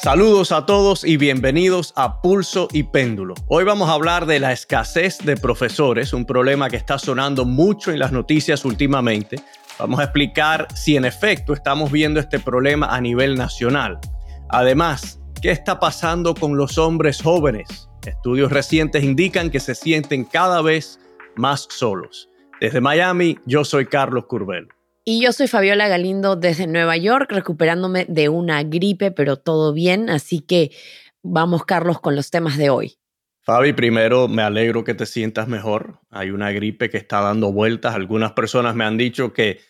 Saludos a todos y bienvenidos a Pulso y Péndulo. Hoy vamos a hablar de la escasez de profesores, un problema que está sonando mucho en las noticias últimamente. Vamos a explicar si en efecto estamos viendo este problema a nivel nacional. Además, ¿qué está pasando con los hombres jóvenes? Estudios recientes indican que se sienten cada vez más solos. Desde Miami, yo soy Carlos Curbelo. Y yo soy Fabiola Galindo desde Nueva York, recuperándome de una gripe, pero todo bien. Así que vamos, Carlos, con los temas de hoy. Fabi, primero me alegro que te sientas mejor. Hay una gripe que está dando vueltas. Algunas personas me han dicho que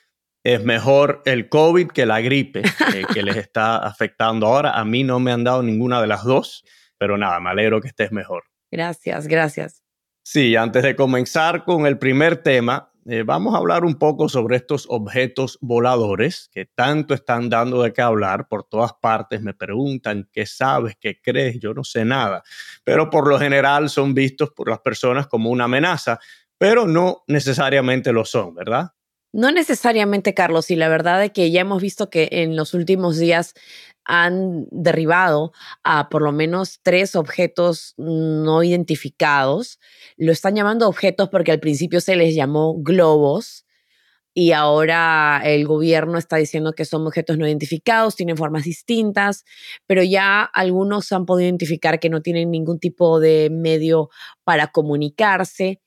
es mejor el COVID que la gripe eh, que les está afectando ahora. A mí no me han dado ninguna de las dos, pero nada, me alegro que estés mejor. Gracias, gracias. Sí, antes de comenzar con el primer tema, eh, vamos a hablar un poco sobre estos objetos voladores que tanto están dando de qué hablar. Por todas partes me preguntan qué sabes, qué crees, yo no sé nada. Pero por lo general son vistos por las personas como una amenaza, pero no necesariamente lo son, ¿verdad? No necesariamente, Carlos, y la verdad es que ya hemos visto que en los últimos días han derribado a por lo menos tres objetos no identificados. Lo están llamando objetos porque al principio se les llamó globos y ahora el gobierno está diciendo que son objetos no identificados, tienen formas distintas, pero ya algunos han podido identificar que no tienen ningún tipo de medio para comunicarse.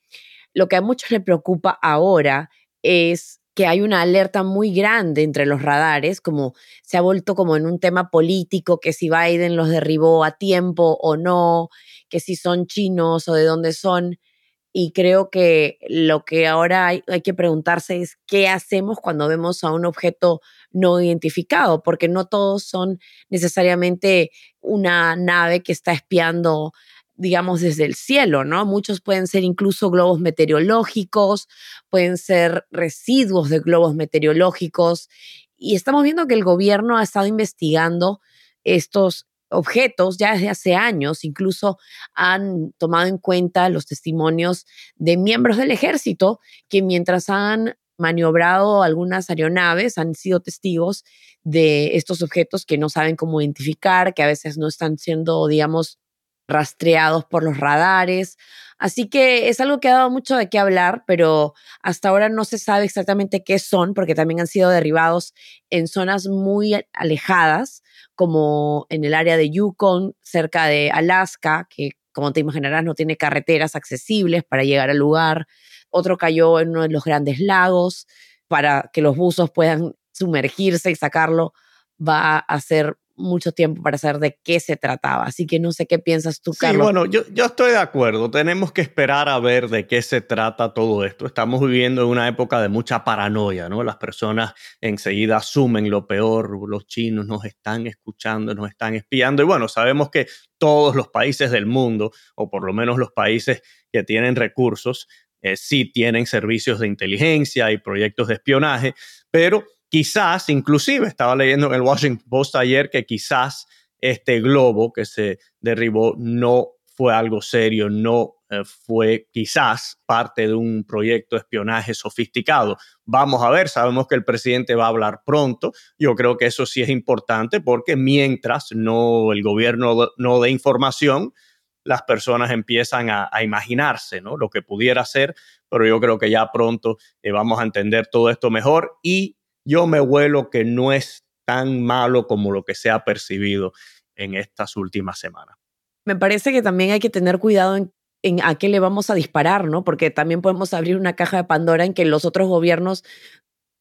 Lo que a muchos les preocupa ahora es que hay una alerta muy grande entre los radares, como se ha vuelto como en un tema político, que si Biden los derribó a tiempo o no, que si son chinos o de dónde son. Y creo que lo que ahora hay, hay que preguntarse es qué hacemos cuando vemos a un objeto no identificado, porque no todos son necesariamente una nave que está espiando digamos, desde el cielo, ¿no? Muchos pueden ser incluso globos meteorológicos, pueden ser residuos de globos meteorológicos. Y estamos viendo que el gobierno ha estado investigando estos objetos ya desde hace años, incluso han tomado en cuenta los testimonios de miembros del ejército que mientras han maniobrado algunas aeronaves han sido testigos de estos objetos que no saben cómo identificar, que a veces no están siendo, digamos, rastreados por los radares. Así que es algo que ha dado mucho de qué hablar, pero hasta ahora no se sabe exactamente qué son, porque también han sido derribados en zonas muy alejadas, como en el área de Yukon, cerca de Alaska, que como te imaginarás no tiene carreteras accesibles para llegar al lugar. Otro cayó en uno de los grandes lagos para que los buzos puedan sumergirse y sacarlo. Va a ser mucho tiempo para saber de qué se trataba. Así que no sé qué piensas tú, Carlos. Sí, bueno, yo, yo estoy de acuerdo. Tenemos que esperar a ver de qué se trata todo esto. Estamos viviendo en una época de mucha paranoia, ¿no? Las personas enseguida asumen lo peor. Los chinos nos están escuchando, nos están espiando. Y bueno, sabemos que todos los países del mundo, o por lo menos los países que tienen recursos, eh, sí tienen servicios de inteligencia y proyectos de espionaje, pero Quizás, inclusive, estaba leyendo en el Washington Post ayer que quizás este globo que se derribó no fue algo serio, no eh, fue quizás parte de un proyecto de espionaje sofisticado. Vamos a ver, sabemos que el presidente va a hablar pronto. Yo creo que eso sí es importante porque mientras no el gobierno no dé información, las personas empiezan a, imaginarse ¿no? lo que pudiera ser, pero yo creo que ya pronto eh, vamos a entender todo esto mejor y yo me vuelo que no es tan malo como lo que se ha percibido en estas últimas semanas. Me parece que también hay que tener cuidado en, a qué le vamos a disparar, ¿no? Porque también podemos abrir una caja de Pandora en que los otros gobiernos,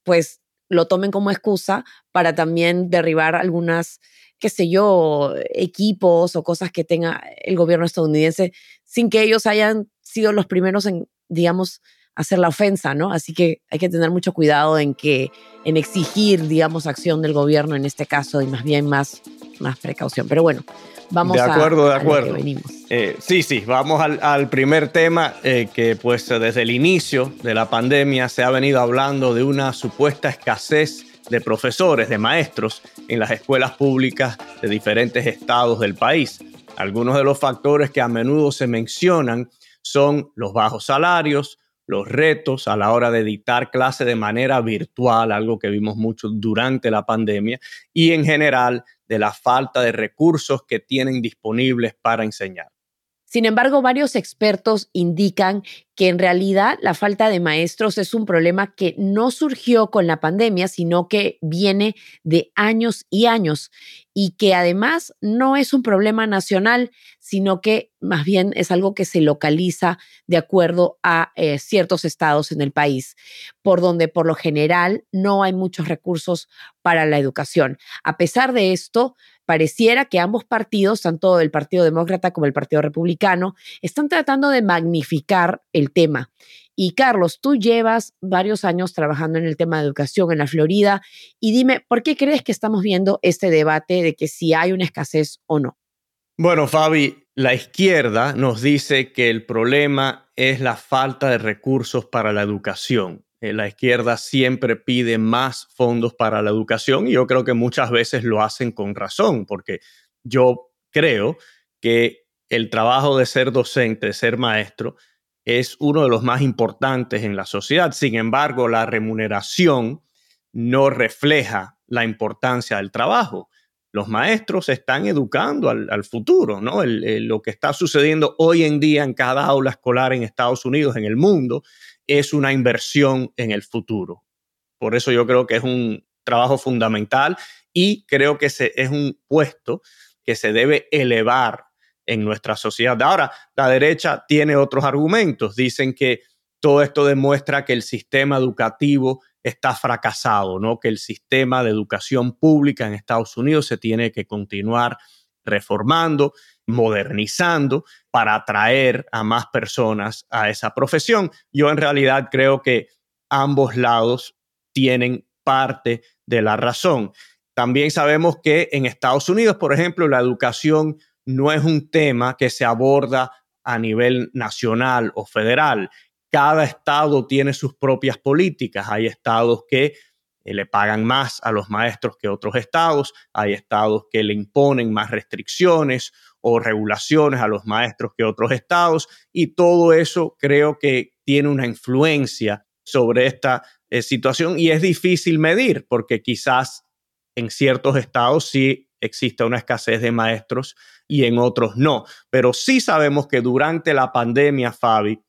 pues, lo tomen como excusa para también derribar algunas, qué sé yo, equipos o cosas que tenga el gobierno estadounidense sin que ellos hayan sido los primeros en, digamos, hacer la ofensa, ¿no? Así que hay que tener mucho cuidado en que, en exigir, digamos, acción del gobierno en este caso y más bien más, más precaución. Pero bueno, vamos de acuerdo, a, de acuerdo. venimos. Eh, sí, sí, vamos al, primer tema eh, que pues desde el inicio de la pandemia se ha venido hablando de una supuesta escasez de profesores, de maestros en las escuelas públicas de diferentes estados del país. Algunos de los factores que a menudo se mencionan son los bajos salarios, los retos a la hora de dictar clase de manera virtual, algo que vimos mucho durante la pandemia, y en general de la falta de recursos que tienen disponibles para enseñar. Sin embargo, varios expertos indican que en realidad la falta de maestros es un problema que no surgió con la pandemia, sino que viene de años y años y que además no es un problema nacional, sino que más bien es algo que se localiza de acuerdo a eh, ciertos estados en el país, por donde por lo general no hay muchos recursos para la educación. A pesar de esto, pareciera que ambos partidos, tanto el Partido Demócrata como el Partido Republicano, están tratando de magnificar el tema. Y Carlos, tú llevas varios años trabajando en el tema de educación en la Florida y dime, ¿por qué crees que estamos viendo este debate de que si hay una escasez o no? Bueno, Fabi, la izquierda nos dice que el problema es la falta de recursos para la educación. Eh, la izquierda siempre pide más fondos para la educación y yo creo que muchas veces lo hacen con razón, porque yo creo que el trabajo de ser docente, de ser maestro, es uno de los más importantes en la sociedad. Sin embargo, la remuneración no refleja la importancia del trabajo. Los maestros están educando al, futuro, ¿no? lo que está sucediendo hoy en día en cada aula escolar en Estados Unidos, en el mundo, es una inversión en el futuro. Por eso yo creo que es un trabajo fundamental y creo que es un puesto que se debe elevar en nuestra sociedad. Ahora, la derecha tiene otros argumentos. Dicen que todo esto demuestra que el sistema educativo está fracasado, ¿no? Que el sistema de educación pública en Estados Unidos se tiene que continuar reformando, modernizando para atraer a más personas a esa profesión. Yo en realidad creo que ambos lados tienen parte de la razón. También sabemos que en Estados Unidos, por ejemplo, la educación no es un tema que se aborda a nivel nacional o federal. Cada estado tiene sus propias políticas. Hay estados que le pagan más a los maestros que otros estados, hay estados que le imponen más restricciones o regulaciones a los maestros que otros estados y todo eso creo que tiene una influencia sobre esta eh, situación y es difícil medir porque quizás en ciertos estados sí existe una escasez de maestros y en otros no, pero sí sabemos que durante la pandemia, Fabi,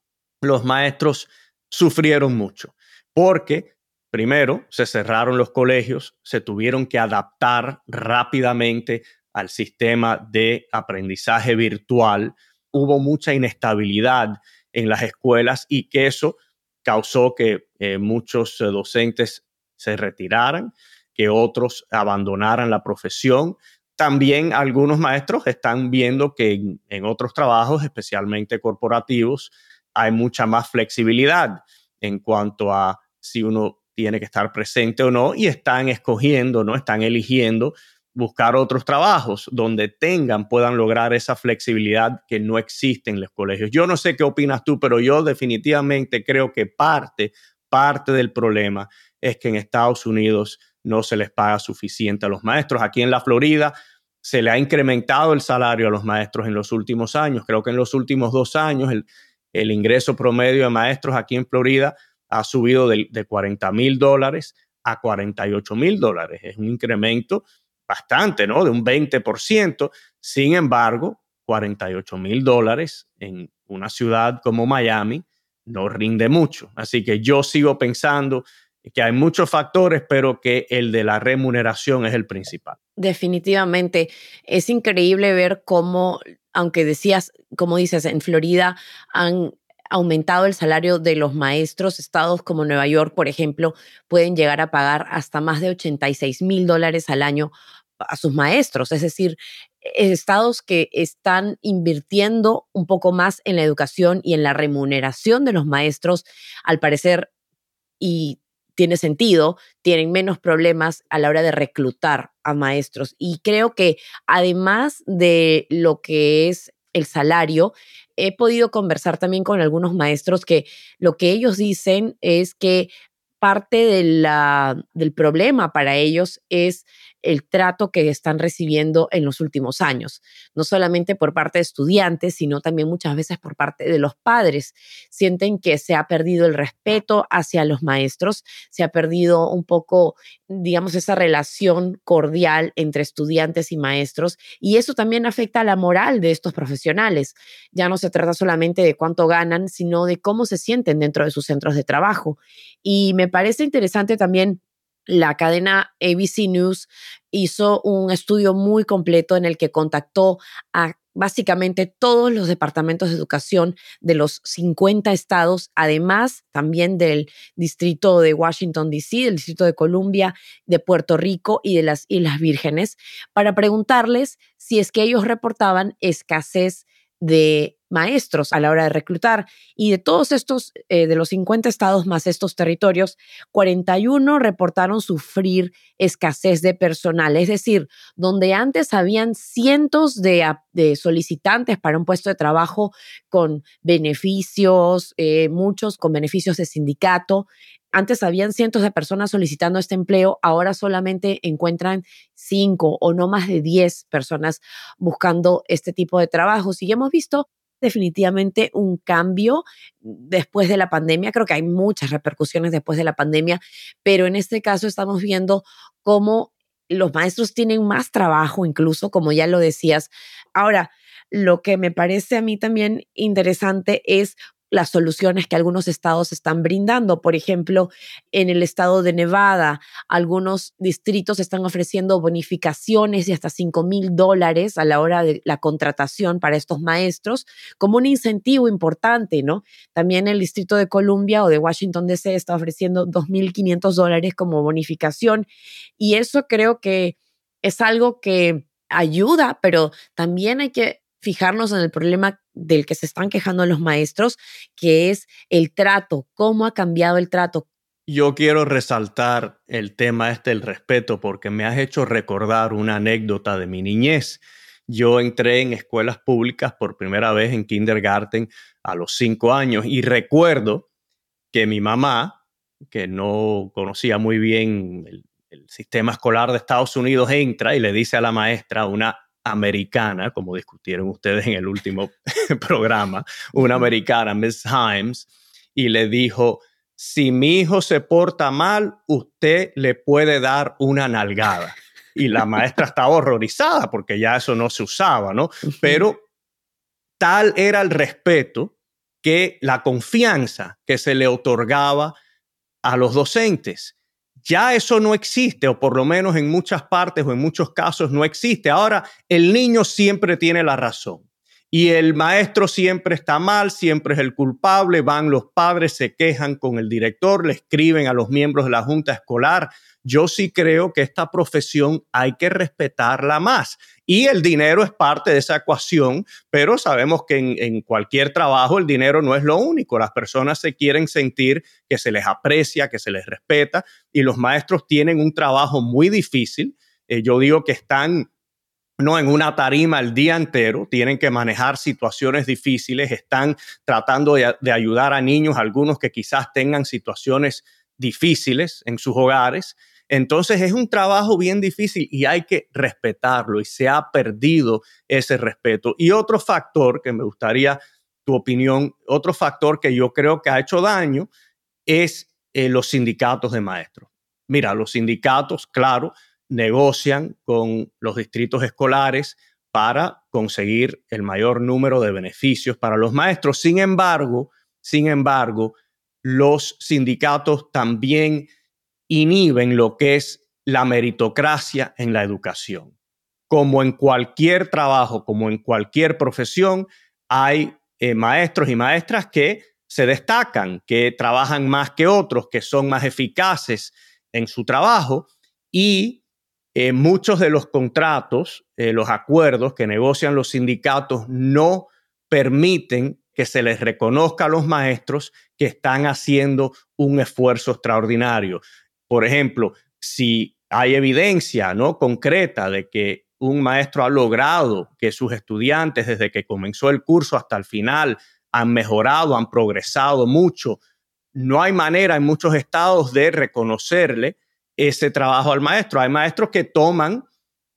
los maestros sufrieron mucho porque Primero, se cerraron los colegios, se tuvieron que adaptar rápidamente al sistema de aprendizaje virtual. Hubo mucha inestabilidad en las escuelas y que eso causó que eh, muchos eh, docentes se retiraran, que otros abandonaran la profesión. También algunos maestros están viendo que en otros trabajos, especialmente corporativos, hay mucha más flexibilidad en cuanto a si uno tiene que estar presente o no y están escogiendo, ¿no? Están eligiendo buscar otros trabajos donde tengan, puedan lograr esa flexibilidad que no existe en los colegios. Yo no sé qué opinas tú, pero yo definitivamente creo que parte, parte del problema es que en Estados Unidos no se les paga suficiente a los maestros. Aquí en la Florida se le ha incrementado el salario a los maestros en los últimos años. Creo que en los últimos dos años el, el ingreso promedio de maestros aquí en Florida ha subido de, 40 mil dólares a 48 mil dólares. Es un incremento bastante, ¿no? De un 20%. Sin embargo, 48 mil dólares en una ciudad como Miami no rinde mucho. Así que yo sigo pensando que hay muchos factores, pero que el de la remuneración es el principal. Definitivamente. Es increíble ver cómo, aunque decías, como dices, en Florida han aumentado el salario de los maestros. Estados como Nueva York, por ejemplo, pueden llegar a pagar hasta más de 86 mil dólares al año a sus maestros. Es decir, estados que están invirtiendo un poco más en la educación y en la remuneración de los maestros, al parecer, y tiene sentido, tienen menos problemas a la hora de reclutar a maestros. Y creo que además de lo que es el salario, he podido conversar también con algunos maestros que lo que ellos dicen es que parte de la, del problema para ellos es el trato que están recibiendo en los últimos años, no solamente por parte de estudiantes, sino también muchas veces por parte de los padres. Sienten que se ha perdido el respeto hacia los maestros, se ha perdido un poco, digamos, esa relación cordial entre estudiantes y maestros, y eso también afecta a la moral de estos profesionales. Ya no se trata solamente de cuánto ganan, sino de cómo se sienten dentro de sus centros de trabajo. Y me parece interesante también la cadena ABC News hizo un estudio muy completo en el que contactó a básicamente todos los departamentos de educación de los 50 estados, además también del distrito de Washington, D.C., del distrito de Columbia, de Puerto Rico y de las Islas Vírgenes, para preguntarles si es que ellos reportaban escasez de maestros a la hora de reclutar. Y de todos estos, eh, de los 50 estados más estos territorios, 41 reportaron sufrir escasez de personal. Es decir, donde antes habían cientos de, solicitantes para un puesto de trabajo con beneficios, eh, muchos con beneficios de sindicato, antes habían cientos de personas solicitando este empleo, ahora solamente encuentran cinco o no más de diez personas buscando este tipo de trabajos. Y hemos visto definitivamente un cambio después de la pandemia. Creo que hay muchas repercusiones después de la pandemia, pero en este caso estamos viendo cómo los maestros tienen más trabajo, incluso, como ya lo decías. Ahora, lo que me parece a mí también interesante es las soluciones que algunos estados están brindando. Por ejemplo, en el estado de Nevada, algunos distritos están ofreciendo bonificaciones de hasta 5 mil dólares a la hora de la contratación para estos maestros como un incentivo importante, ¿no? También el distrito de Columbia o de Washington DC está ofreciendo 2.500 dólares como bonificación y eso creo que es algo que ayuda, pero también hay que fijarnos en el problema del que se están quejando los maestros, que es el trato, cómo ha cambiado el trato. Yo quiero resaltar el tema este del respeto porque me has hecho recordar una anécdota de mi niñez. Yo entré en escuelas públicas por primera vez en kindergarten a los cinco años y recuerdo que mi mamá, que no conocía muy bien el, el sistema escolar de Estados Unidos, entra y le dice a la maestra una americana, como discutieron ustedes en el último programa, una americana, Miss Himes, y le dijo, si mi hijo se porta mal, usted le puede dar una nalgada. Y la maestra estaba horrorizada porque ya eso no se usaba, ¿no? Pero tal era el respeto que la confianza que se le otorgaba a los docentes ya eso no existe, o por lo menos en muchas partes o en muchos casos no existe. Ahora, el niño siempre tiene la razón y el maestro siempre está mal, siempre es el culpable, van los padres, se quejan con el director, le escriben a los miembros de la junta escolar. Yo sí creo que esta profesión hay que respetarla más. Y el dinero es parte de esa ecuación, pero sabemos que en, cualquier trabajo el dinero no es lo único. Las personas se quieren sentir que se les aprecia, que se les respeta, y los maestros tienen un trabajo muy difícil. Eh, yo digo que están no en una tarima el día entero, tienen que manejar situaciones difíciles, están tratando de, ayudar a niños, algunos que quizás tengan situaciones difíciles en sus hogares. Entonces es un trabajo bien difícil y hay que respetarlo y se ha perdido ese respeto. Y otro factor que me gustaría tu opinión, otro factor que yo creo que ha hecho daño es eh, los sindicatos de maestros. Mira, los sindicatos, claro, negocian con los distritos escolares para conseguir el mayor número de beneficios para los maestros. Sin embargo, sin embargo, los sindicatos también inhiben lo que es la meritocracia en la educación. Como en cualquier trabajo, como en cualquier profesión, hay eh, maestros y maestras que se destacan, que trabajan más que otros, que son más eficaces en su trabajo y eh, muchos de los contratos, eh, los acuerdos que negocian los sindicatos no permiten que se les reconozca a los maestros que están haciendo un esfuerzo extraordinario. Por ejemplo, si hay evidencia no concreta de que un maestro ha logrado que sus estudiantes desde que comenzó el curso hasta el final han mejorado, han progresado mucho, no hay manera en muchos estados de reconocerle ese trabajo al maestro. Hay maestros que toman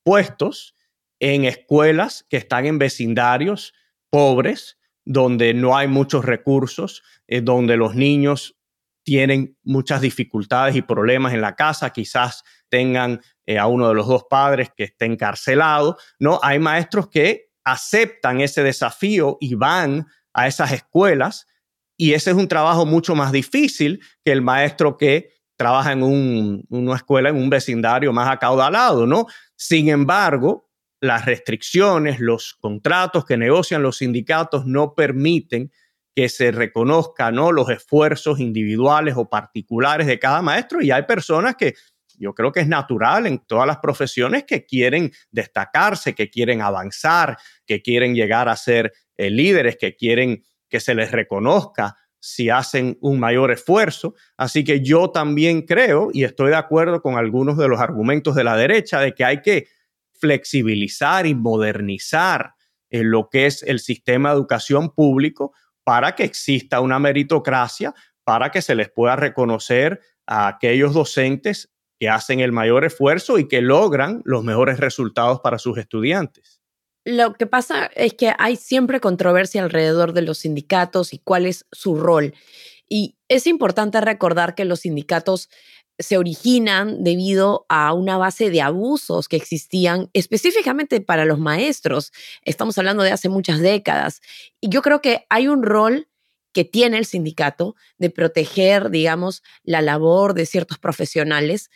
puestos en escuelas que están en vecindarios pobres, donde no hay muchos recursos, eh, donde los niños tienen muchas dificultades y problemas en la casa, quizás tengan eh, a uno de los dos padres que esté encarcelado, ¿no? Hay maestros que aceptan ese desafío y van a esas escuelas y ese es un trabajo mucho más difícil que el maestro que trabaja en una escuela en un vecindario más acaudalado, ¿no? Sin embargo, las restricciones, los contratos que negocian los sindicatos no permiten que se reconozcan ¿no? los esfuerzos individuales o particulares de cada maestro y hay personas que yo creo que es natural en todas las profesiones que quieren destacarse, que quieren avanzar, que quieren llegar a ser eh, líderes, que quieren que se les reconozca si hacen un mayor esfuerzo. Así que yo también creo y estoy de acuerdo con algunos de los argumentos de la derecha de que hay que flexibilizar y modernizar eh, lo que es el sistema de educación público para que exista una meritocracia, para que se les pueda reconocer a aquellos docentes que hacen el mayor esfuerzo y que logran los mejores resultados para sus estudiantes. Lo que pasa es que hay siempre controversia alrededor de los sindicatos y cuál es su rol. Y es importante recordar que los sindicatos se originan debido a una base de abusos que existían específicamente para los maestros. Estamos hablando de hace muchas décadas. Y yo creo que hay un rol que tiene el sindicato de proteger, digamos, la labor de ciertos profesionales.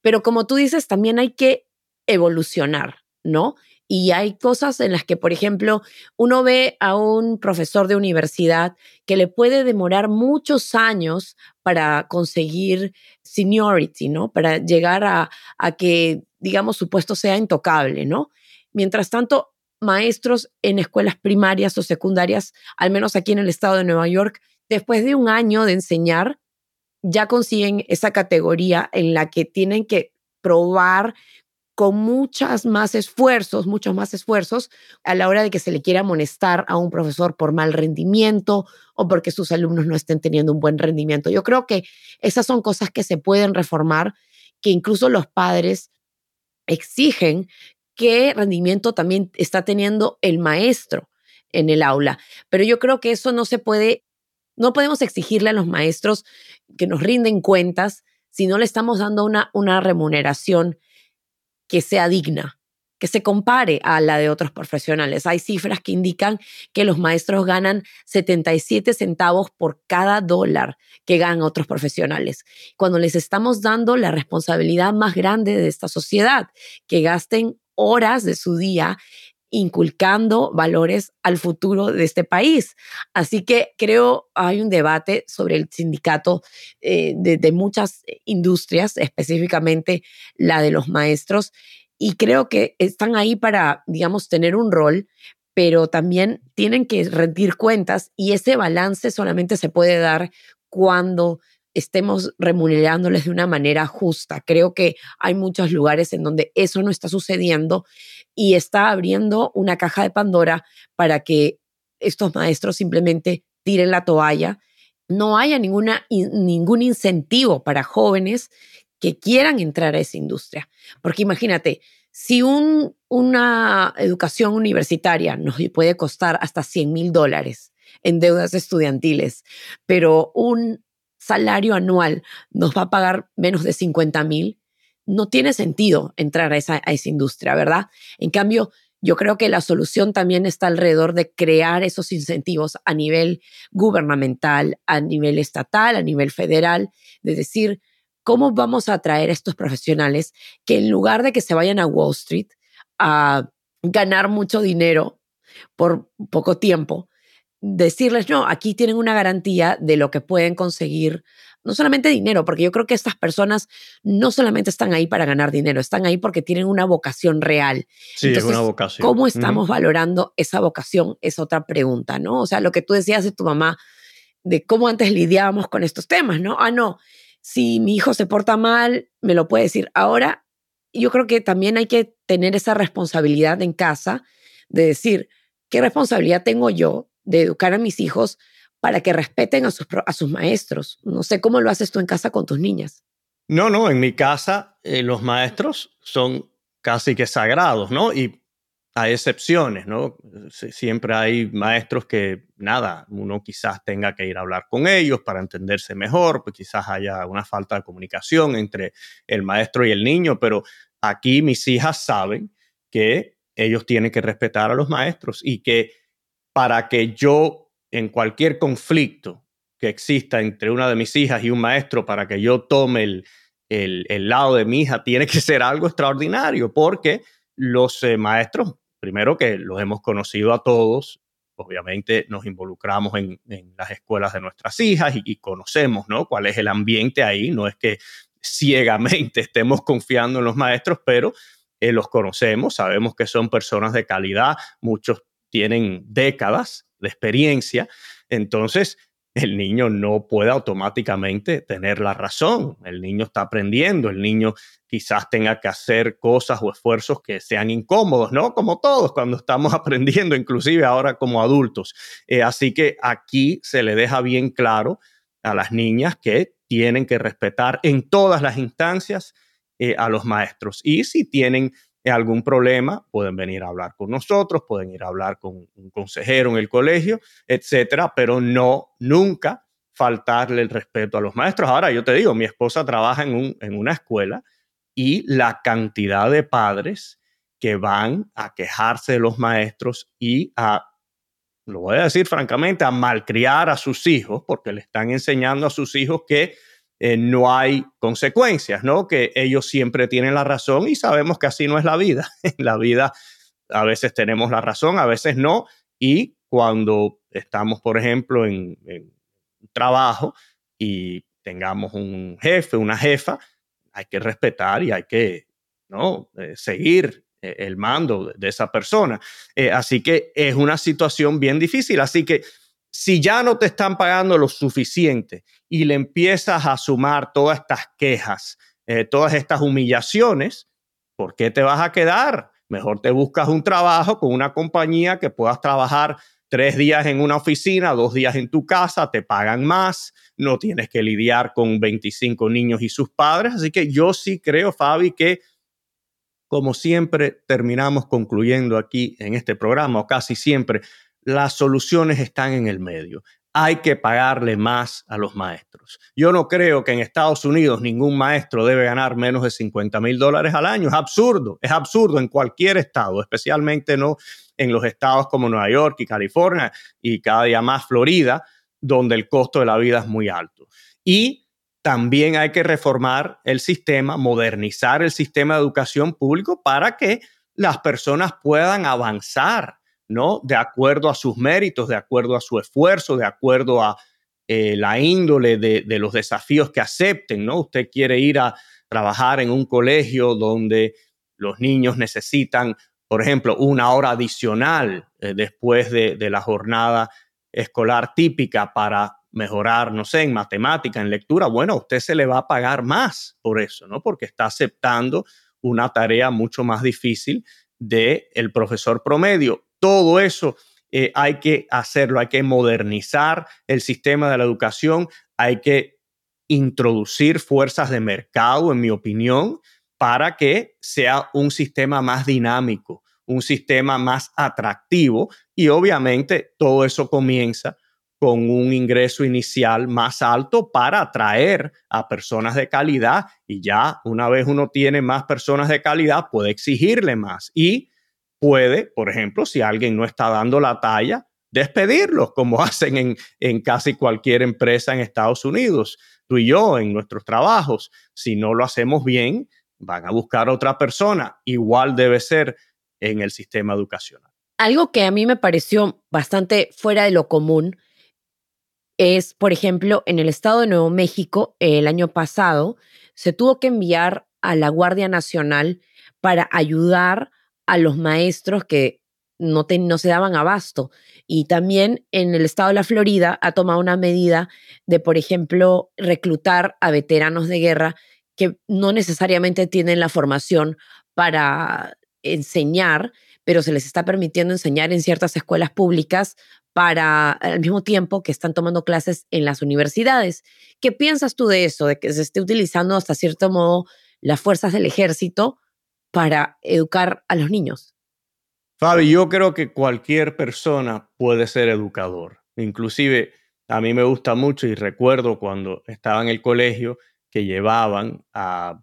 Pero como tú dices, también hay que evolucionar, ¿no? Y hay cosas en las que, por ejemplo, uno ve a un profesor de universidad que le puede demorar muchos años para conseguir seniority, ¿no? Para llegar a, a que, digamos, su puesto sea intocable, ¿no? Mientras tanto, maestros en escuelas primarias o secundarias, al menos aquí en el estado de Nueva York, después de un año de enseñar, ya consiguen esa categoría en la que tienen que probar con muchas más esfuerzos, muchos más esfuerzos a la hora de que se le quiera amonestar a un profesor por mal rendimiento o porque sus alumnos no estén teniendo un buen rendimiento. Yo creo que esas son cosas que se pueden reformar, que incluso los padres exigen qué rendimiento también está teniendo el maestro en el aula. Pero yo creo que eso no se puede, no podemos exigirle a los maestros que nos rinden cuentas si no le estamos dando una, una remuneración que sea digna, que se compare a la de otros profesionales. Hay cifras que indican que los maestros ganan 77 centavos por cada dólar que ganan otros profesionales. Cuando les estamos dando la responsabilidad más grande de esta sociedad, que gasten horas de su día inculcando valores al futuro de este país. Así que creo hay un debate sobre el sindicato eh, de, muchas industrias, específicamente la de los maestros, y creo que están ahí para, digamos, tener un rol, pero también tienen que rendir cuentas y ese balance solamente se puede dar cuando estemos remunerándoles de una manera justa. Creo que hay muchos lugares en donde eso no está sucediendo y está abriendo una caja de Pandora para que estos maestros simplemente tiren la toalla. No haya ninguna, ningún incentivo para jóvenes que quieran entrar a esa industria. Porque imagínate, si un, una educación universitaria nos puede costar hasta 100 mil dólares en deudas estudiantiles, pero un salario anual nos va a pagar menos de 50 mil, no tiene sentido entrar a esa, industria, ¿verdad? En cambio, yo creo que la solución también está alrededor de crear esos incentivos a nivel gubernamental, a nivel estatal, a nivel federal, de decir, ¿cómo vamos a atraer a estos profesionales que en lugar de que se vayan a Wall Street a ganar mucho dinero por poco tiempo, decirles, no, aquí tienen una garantía de lo que pueden conseguir, no solamente dinero, porque yo creo que estas personas no solamente están ahí para ganar dinero, están ahí porque tienen una vocación real. Sí, es una vocación. ¿Cómo estamos valorando esa vocación? Es otra pregunta, ¿no? O sea, lo que tú decías de tu mamá, de cómo antes lidiábamos con estos temas, ¿no? Ah, no, si mi hijo se porta mal, me lo puede decir. Ahora, yo creo que también hay que tener esa responsabilidad en casa de decir, ¿qué responsabilidad tengo yo de educar a mis hijos para que respeten a sus, a sus maestros. No sé cómo lo haces tú en casa con tus niñas. No, no, en mi casa eh, los maestros son casi que sagrados, ¿no? Y hay excepciones, ¿no? Siempre hay maestros que, nada, uno quizás tenga que ir a hablar con ellos para entenderse mejor, pues quizás haya una falta de comunicación entre el maestro y el niño, pero aquí mis hijas saben que ellos tienen que respetar a los maestros y que para que yo en cualquier conflicto que exista entre una de mis hijas y un maestro, para que yo tome el, el, lado de mi hija tiene que ser algo extraordinario, porque los eh, maestros, primero que los hemos conocido a todos, obviamente nos involucramos en, las escuelas de nuestras hijas y, conocemos, ¿no? Cuál es el ambiente ahí, no es que ciegamente estemos confiando en los maestros, pero eh, los conocemos, sabemos que son personas de calidad, muchos tienen décadas de experiencia, entonces el niño no puede automáticamente tener la razón. El niño está aprendiendo, el niño quizás tenga que hacer cosas o esfuerzos que sean incómodos, ¿no? Como todos cuando estamos aprendiendo, inclusive ahora como adultos. Eh, así que aquí se le deja bien claro a las niñas que tienen que respetar en todas las instancias eh, a los maestros. Y si tienen algún problema, pueden venir a hablar con nosotros, pueden ir a hablar con un consejero en el colegio, etcétera, pero no, nunca faltarle el respeto a los maestros. Ahora, yo te digo, mi esposa trabaja en, un, en una escuela y la cantidad de padres que van a quejarse de los maestros y a, lo voy a decir francamente, a malcriar a sus hijos, porque le están enseñando a sus hijos que eh, no hay consecuencias, ¿no? Que ellos siempre tienen la razón y sabemos que así no es la vida. En la vida a veces tenemos la razón, a veces no. Y cuando estamos, por ejemplo, en, trabajo y tengamos un jefe, una jefa, hay que respetar y hay que ¿no? Eh, seguir eh, el mando de esa persona. así que es una situación bien difícil. Así que si ya no te están pagando lo suficiente y le empiezas a sumar todas estas quejas, eh, todas estas humillaciones, ¿por qué te vas a quedar? Mejor te buscas un trabajo con una compañía que puedas trabajar tres días en una oficina, dos días en tu casa, te pagan más, no tienes que lidiar con 25 niños y sus padres. Así que yo sí creo, Fabi, que como siempre terminamos concluyendo aquí en este programa, o casi siempre, las soluciones están en el medio. Hay que pagarle más a los maestros. Yo no creo que en Estados Unidos ningún maestro debe ganar menos de 50 mil dólares al año. Es absurdo, es absurdo en cualquier estado, especialmente no en los estados como Nueva York y California y cada día más Florida, donde el costo de la vida es muy alto. Y también hay que reformar el sistema, modernizar el sistema de educación público para que las personas puedan avanzar ¿no? De acuerdo a sus méritos, de acuerdo a su esfuerzo, de acuerdo a eh, la índole de, los desafíos que acepten, ¿no? Usted quiere ir a trabajar en un colegio donde los niños necesitan, por ejemplo, una hora adicional eh, después de, la jornada escolar típica para mejorar, no sé, en matemática, en lectura, bueno, usted se le va a pagar más por eso, ¿no? Porque está aceptando una tarea mucho más difícil del el profesor promedio. Todo eso eh, hay que hacerlo, hay que modernizar el sistema de la educación, hay que introducir fuerzas de mercado, en mi opinión, para que sea un sistema más dinámico, un sistema más atractivo y obviamente todo eso comienza con un ingreso inicial más alto para atraer a personas de calidad y ya una vez uno tiene más personas de calidad puede exigirle más. Y puede, por ejemplo, si alguien no está dando la talla, despedirlos, como hacen en, en, casi cualquier empresa en Estados Unidos. Tú y yo, en nuestros trabajos, si no lo hacemos bien, van a buscar a otra persona. Igual debe ser en el sistema educacional. Algo que a mí me pareció bastante fuera de lo común es, por ejemplo, en el estado de Nuevo México, el año pasado, se tuvo que enviar a la Guardia Nacional para ayudar a los maestros que no, no se daban abasto. Y también en el estado de la Florida ha tomado una medida de, por ejemplo, reclutar a veteranos de guerra que no necesariamente tienen la formación para enseñar, pero se les está permitiendo enseñar en ciertas escuelas públicas para al mismo tiempo que están tomando clases en las universidades. ¿Qué piensas tú de eso, de que se esté utilizando hasta cierto modo las fuerzas del ejército para educar a los niños? Fabi, yo creo que cualquier persona puede ser educador. Inclusive a mí me gusta mucho y recuerdo cuando estaba en el colegio que llevaban a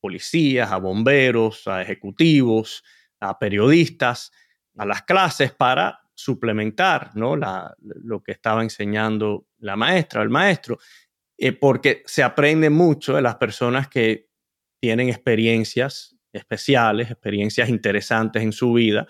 policías, a bomberos, a ejecutivos, a periodistas a las clases para suplementar ¿no? lo que estaba enseñando la maestra, el maestro, eh, porque se aprende mucho de las personas que tienen experiencias especiales, experiencias interesantes en su vida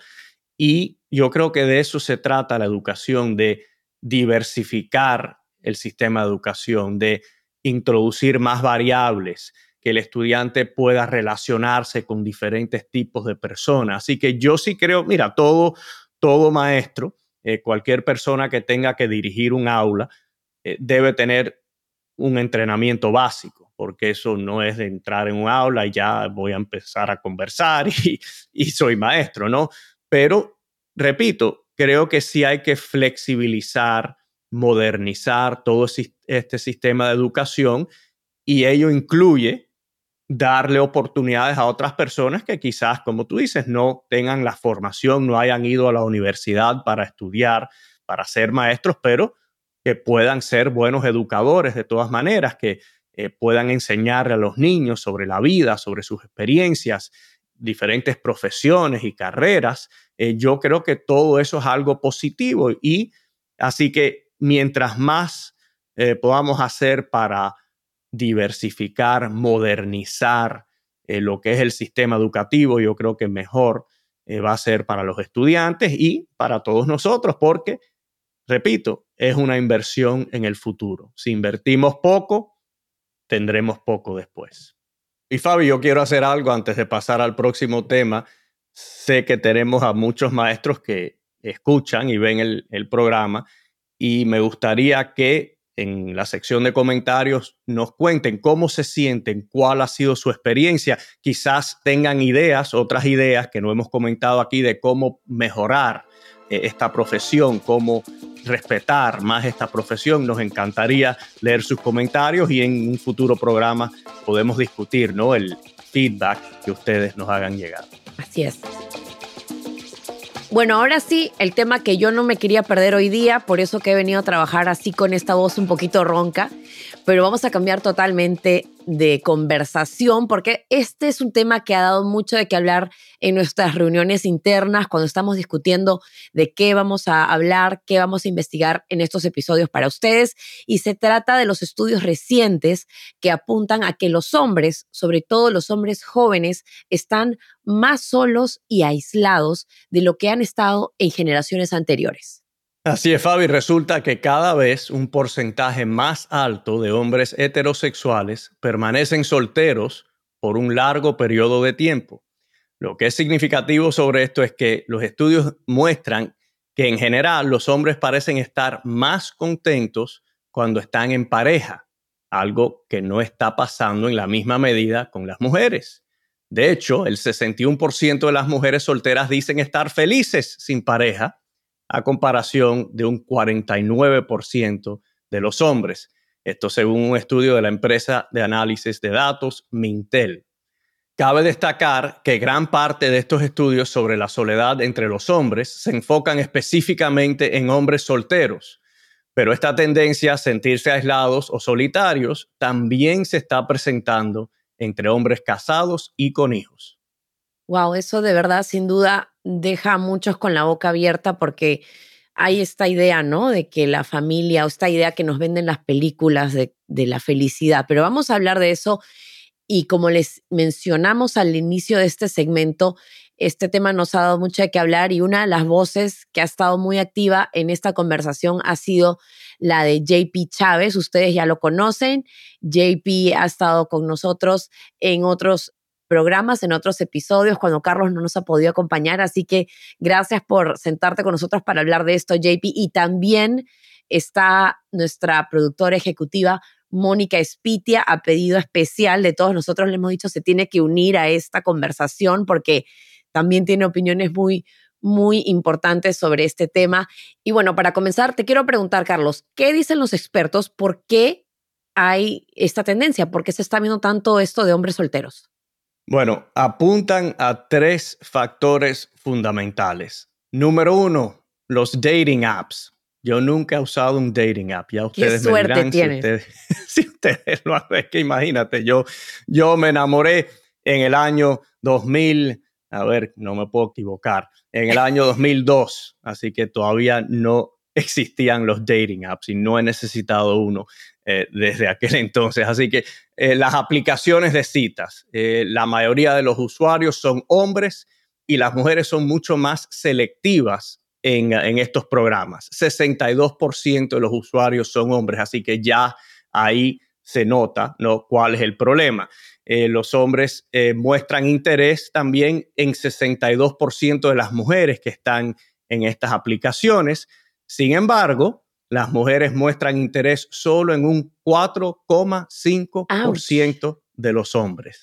y yo creo que de eso se trata la educación, de diversificar el sistema de educación, de introducir más variables, que el estudiante pueda relacionarse con diferentes tipos de personas. Así que yo sí creo, mira, todo, todo maestro, eh, cualquier persona que tenga que dirigir un aula, eh, debe tener un entrenamiento básico, porque eso no es de entrar en un aula y ya voy a empezar a conversar y, y soy maestro, ¿no? Pero, repito, creo que sí hay que flexibilizar, modernizar todo este sistema de educación y ello incluye darle oportunidades a otras personas que quizás, como tú dices, no tengan la formación, no hayan ido a la universidad para estudiar, para ser maestros, pero que puedan ser buenos educadores de todas maneras, que eh, puedan enseñarle a los niños sobre la vida, sobre sus experiencias, diferentes profesiones y carreras, eh, yo creo que todo eso es algo positivo y así que mientras más eh, podamos hacer para diversificar, modernizar lo que es el sistema educativo, yo creo que mejor va a ser para los estudiantes y para todos nosotros, porque, repito, es una inversión en el futuro. Si invertimos poco, tendremos poco después. Y Fabi, yo quiero hacer algo antes de pasar al próximo tema. Sé que tenemos a muchos maestros que escuchan y ven el, programa y me gustaría que en la sección de comentarios nos cuenten cómo se sienten, cuál ha sido su experiencia. Quizás tengan ideas, otras ideas que no hemos comentado aquí de cómo mejorar esta profesión, cómo respetar más esta profesión. Nos encantaría leer sus comentarios y en un futuro programa podemos discutir ¿no? el feedback que ustedes nos hagan llegar. Así es. Bueno, ahora sí, el tema que yo no me quería perder hoy día, por eso que he venido a trabajar así con esta voz un poquito ronca, pero vamos a cambiar totalmente de conversación porque este es un tema que ha dado mucho de qué hablar en nuestras reuniones internas cuando estamos discutiendo de qué vamos a hablar, qué vamos a investigar en estos episodios para ustedes y se trata de los estudios recientes que apuntan a que los hombres, sobre todo los hombres jóvenes, están más solos y aislados de lo que han estado en generaciones anteriores. Así es, Fabi. Resulta que cada vez un porcentaje más alto de hombres heterosexuales permanecen solteros por un largo periodo de tiempo. Lo que es significativo sobre esto es que los estudios muestran que en general los hombres parecen estar más contentos cuando están en pareja, algo que no está pasando en la misma medida con las mujeres. De hecho, el 61% de las mujeres solteras dicen estar felices sin pareja a comparación de un 49% de los hombres. Esto según un estudio de la empresa de análisis de datos Mintel. Cabe destacar que gran parte de estos estudios sobre la soledad entre los hombres se enfocan específicamente en hombres solteros, pero esta tendencia a sentirse aislados o solitarios también se está presentando entre hombres casados y con hijos. Wow, eso de verdad sin duda deja a muchos con la boca abierta porque hay esta idea, ¿no? De que la familia o esta idea que nos venden las películas de, de la felicidad. Pero vamos a hablar de eso y como les mencionamos al inicio de este segmento, este tema nos ha dado mucho de qué hablar y una de las voces que ha estado muy activa en esta conversación ha sido la de JP Chávez. Ustedes ya lo conocen. JP ha estado con nosotros en otros programas, en otros episodios, cuando Carlos no nos ha podido acompañar. Así que gracias por sentarte con nosotros para hablar de esto, JP. Y también está nuestra productora ejecutiva, Mónica Espitia, a pedido especial de todos nosotros. Le hemos dicho, se tiene que unir a esta conversación porque también tiene opiniones muy, muy importantes sobre este tema. Y bueno, para comenzar, te quiero preguntar, Carlos, ¿qué dicen los expertos? ¿Por qué hay esta tendencia? ¿Por qué se está viendo tanto esto de hombres solteros? Bueno, apuntan a tres factores fundamentales. Número uno, los dating apps. Yo nunca he usado un dating app. Ya ustedes Qué suerte me tienes. Si ustedes, lo han, es que imagínate, yo, yo me enamoré en el año 2000, a ver, no me puedo equivocar, en el año 2002, así que todavía no existían los dating apps y no he necesitado uno eh, desde aquel entonces. Así que eh, las aplicaciones de citas, eh, la mayoría de los usuarios son hombres y las mujeres son mucho más selectivas en, estos programas. 62% de los usuarios son hombres, así que ya ahí se nota ¿no? cuál es el problema. Los hombres muestran interés también en 62% de las mujeres que están en estas aplicaciones. Sin embargo, las mujeres muestran interés solo en un 4,5% de los hombres.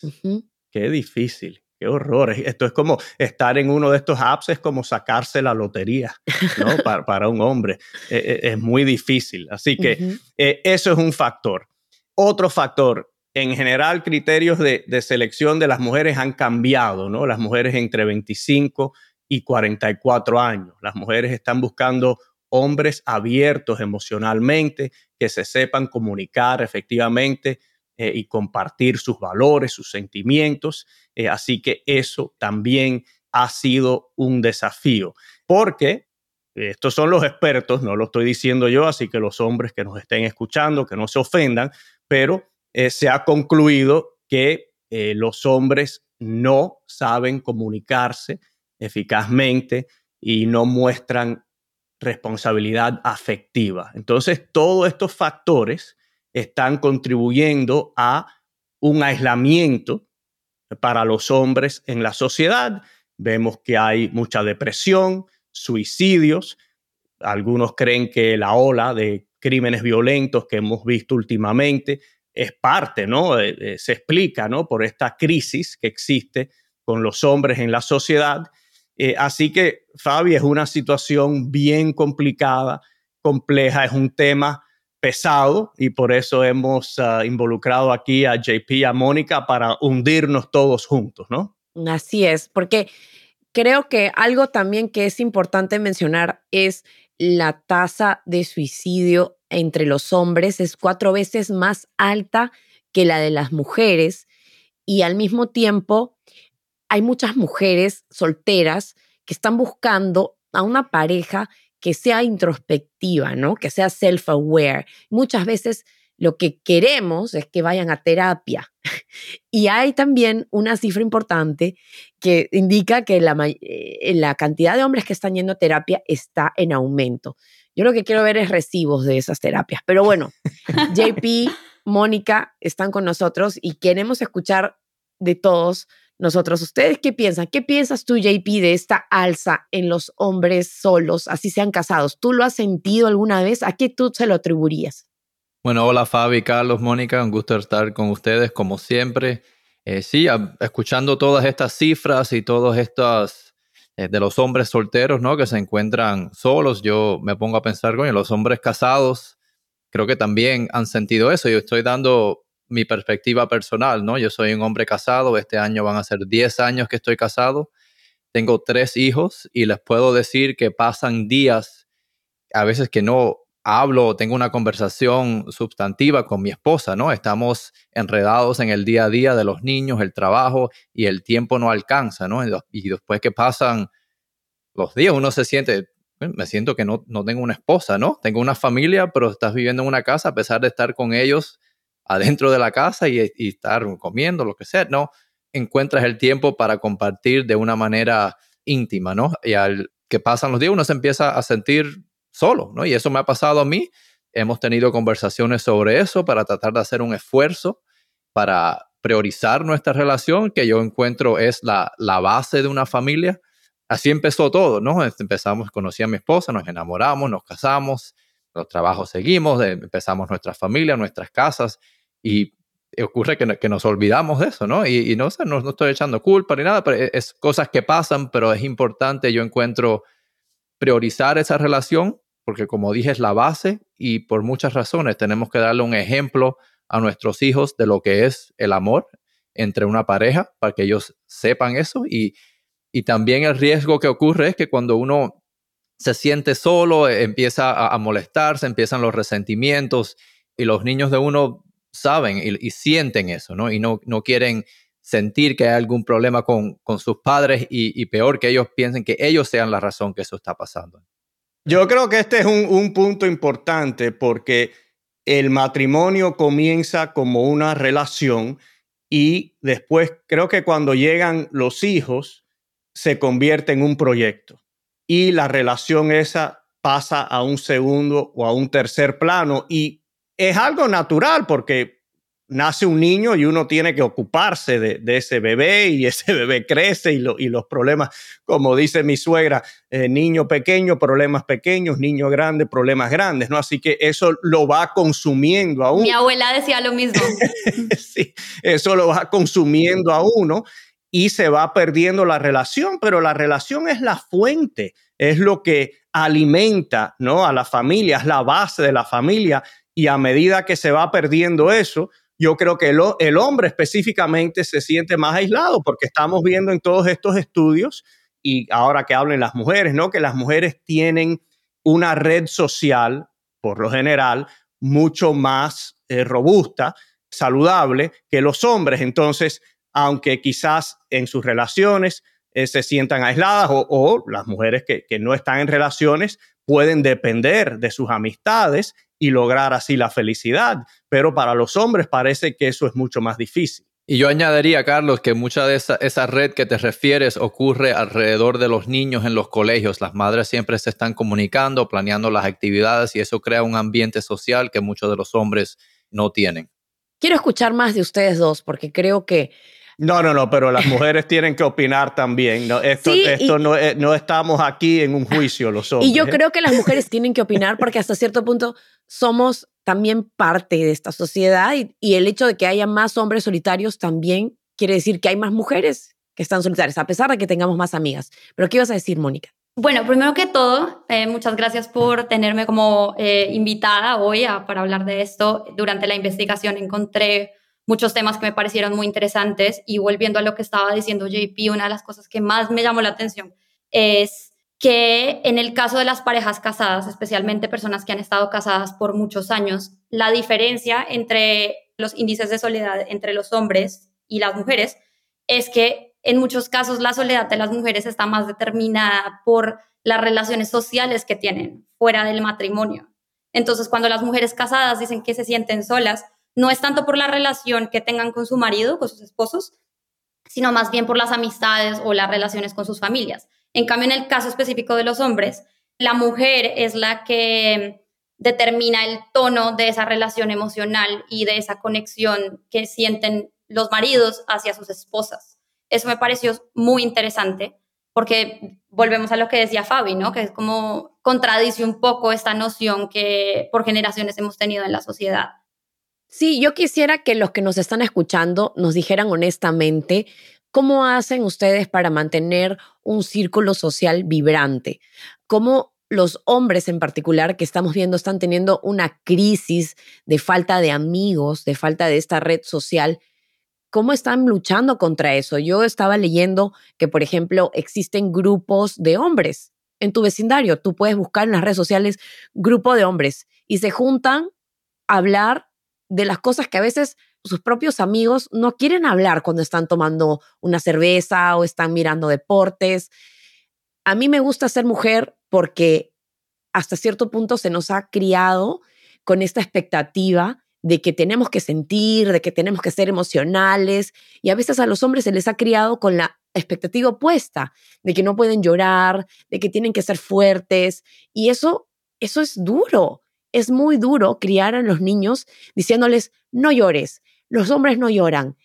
Qué difícil. Qué horror. Esto es como estar en uno de estos apps, es como sacarse la lotería, ¿no? para, un hombre. E, e, es muy difícil. Así que eh, eso es un factor. Otro factor, en general, criterios de, de, selección de las mujeres han cambiado, ¿no? Las mujeres entre 25 y 44 años. Las mujeres están buscando hombres abiertos emocionalmente, que se sepan comunicar efectivamente eh, y compartir sus valores, sus sentimientos. Eh, así que eso también ha sido un desafío, porque estos son los expertos, no lo estoy diciendo yo, así que los hombres que nos estén escuchando, que no se ofendan, pero eh, se ha concluido que los hombres no saben comunicarse eficazmente y no muestran responsabilidad afectiva. Entonces, todos estos factores están contribuyendo a un aislamiento para los hombres en la sociedad. Vemos que hay mucha depresión, suicidios. Algunos creen que la ola de crímenes violentos que hemos visto últimamente es parte, ¿no? Eh, eh, se explica, ¿no? Por esta crisis que existe con los hombres en la sociedad. Eh, así que, Fabi, es una situación bien complicada, compleja, es un tema pesado y por eso hemos ah, involucrado aquí a JP y a Mónica para hundirnos todos juntos, ¿no? Así es, porque creo que algo también que es importante mencionar es la tasa de suicidio entre los hombres es cuatro veces más alta que la de las mujeres y al mismo tiempo hay muchas mujeres solteras que están buscando a una pareja que sea introspectiva, ¿no? Que sea self-aware. Muchas veces lo que queremos es que vayan a terapia. Y hay también una cifra importante que indica que la, eh, la cantidad de hombres que están yendo a terapia está en aumento. Yo lo que quiero ver es recibos de esas terapias. Pero bueno, JP, Mónica están con nosotros y queremos escuchar de todos nosotros. ¿Ustedes qué piensan? ¿Qué piensas tú, JP, de esta alza en los hombres solos, así sean casados? ¿Tú lo has sentido alguna vez? ¿A qué tú se lo atribuirías? Bueno, hola Fabi, Carlos, Mónica, un gusto estar con ustedes como siempre. Eh, sí, escuchando todas estas cifras y todos estos eh, de los hombres solteros, ¿no? Que se encuentran solos, yo me pongo a pensar, coño, los hombres casados creo que también han sentido eso. Yo estoy dando mi perspectiva personal, ¿no? Yo soy un hombre casado, este año van a ser 10 años que estoy casado, tengo tres hijos y les puedo decir que pasan días, a veces que no hablo o tengo una conversación sustantiva con mi esposa, ¿no? Estamos enredados en el día a día de los niños, el trabajo y el tiempo no alcanza, ¿no? Y después que pasan los días, uno se siente, me siento que no, no tengo una esposa, ¿no? Tengo una familia, pero estás viviendo en una casa a pesar de estar con ellos adentro de la casa y, estar comiendo, lo que sea, no encuentras el tiempo para compartir de una manera íntima, ¿no? Y al que pasan los días uno se empieza a sentir solo, ¿no? Y eso me ha pasado a mí. Hemos tenido conversaciones sobre eso para tratar de hacer un esfuerzo para priorizar nuestra relación, que yo encuentro es la, la base de una familia. Así empezó todo, ¿no? Empezamos, conocí a mi esposa, nos enamoramos, nos casamos, los trabajos seguimos, empezamos nuestra familia, nuestras casas y ocurre que, nos olvidamos de eso, ¿no? Y, no, sé, no, no, estoy echando culpa ni nada, pero e, es, cosas que pasan, pero es importante, yo encuentro, priorizar esa relación, porque como dije, es la base y por muchas razones tenemos que darle un ejemplo a nuestros hijos de lo que es el amor entre una pareja, para que ellos sepan eso. Y, y también el riesgo que ocurre es que cuando uno se siente solo, empieza a, a molestarse, empiezan los resentimientos y los niños de uno saben y, sienten eso, ¿no? Y no, no quieren sentir que hay algún problema con, con sus padres y, peor que ellos piensen que ellos sean la razón que eso está pasando. Yo creo que este es un, un punto importante porque el matrimonio comienza como una relación y después creo que cuando llegan los hijos se convierte en un proyecto y la relación esa pasa a un segundo o a un tercer plano y es algo natural porque nace un niño y uno tiene que ocuparse de, ese bebé y ese bebé crece y, los problemas, como dice mi suegra, eh, niño pequeño, problemas pequeños, niño grande, problemas grandes, ¿no? Así que eso lo va consumiendo a uno. Mi abuela decía lo mismo. sí, eso lo va consumiendo a uno y se va perdiendo la relación, pero la relación es la fuente, es lo que alimenta, ¿no? A la familia, es la base de la familia y a medida que se va perdiendo eso, yo creo que el, hombre específicamente se siente más aislado porque estamos viendo en todos estos estudios y ahora que hablen las mujeres, ¿no? Que las mujeres tienen una red social, por lo general, mucho más eh, robusta, saludable que los hombres. Entonces, aunque quizás en sus relaciones eh, se sientan aisladas o, las mujeres que no están en relaciones pueden depender de sus amistades y lograr así la felicidad. Pero para los hombres parece que eso es mucho más difícil. Y yo añadiría, Carlos, que mucha de esa, esa, red que te refieres ocurre alrededor de los niños en los colegios. Las madres siempre se están comunicando, planeando las actividades y eso crea un ambiente social que muchos de los hombres no tienen. Quiero escuchar más de ustedes dos porque creo que no, no, no, pero las mujeres tienen que opinar también. No, esto esto no, no, estamos aquí en un juicio los hombres. Y yo creo que las mujeres tienen que opinar porque hasta cierto punto somos también parte de esta sociedad y, y el hecho de que haya más hombres solitarios también quiere decir que hay más mujeres que están solitarias, a pesar de que tengamos más amigas. Pero ¿qué ibas a decir, Mónica? Bueno, primero que todo, eh, muchas gracias por tenerme como eh, invitada hoy para hablar de esto. Durante la investigación encontré muchos temas que me parecieron muy interesantes y volviendo a lo que estaba diciendo JP, una de las cosas que más me llamó la atención es que en el caso de las parejas casadas, especialmente personas que han estado casadas por muchos años, la diferencia entre los índices de soledad entre los hombres y las mujeres es que en muchos casos la soledad de las mujeres está más determinada por las relaciones sociales que tienen fuera del matrimonio. Entonces, cuando las mujeres casadas dicen que se sienten solas, no es tanto por la relación que tengan con su marido, con sus esposos, sino más bien por las amistades o las relaciones con sus familias. En cambio, en el caso específico de los hombres, la mujer es la que determina el tono de esa relación emocional y de esa conexión que sienten los maridos hacia sus esposas. Eso me pareció muy interesante porque volvemos a lo que decía Fabi, ¿no? Que es como contradice un poco esta noción que por generaciones hemos tenido en la sociedad. Sí, yo quisiera que los que nos están escuchando nos dijeran honestamente cómo hacen ustedes para mantener un círculo social vibrante, cómo los hombres en particular que estamos viendo están teniendo una crisis de falta de amigos, de falta de esta red social. ¿Cómo están luchando contra eso? Yo estaba leyendo que, por ejemplo, existen grupos de hombres en tu vecindario. Tú puedes buscar en las redes sociales grupo de hombres y se juntan a hablar de las cosas que a veces sus propios amigos no quieren hablar cuando están tomando una cerveza o están mirando deportes. A mí me gusta ser mujer porque hasta cierto punto se nos ha criado con esta expectativa de que tenemos que sentir, de que tenemos que ser emocionales y a veces a los hombres se les ha criado con la expectativa opuesta, de que no pueden llorar, de que tienen que ser fuertes y eso eso es duro es muy duro criar a los niños diciéndoles, no llores, los hombres no lloran.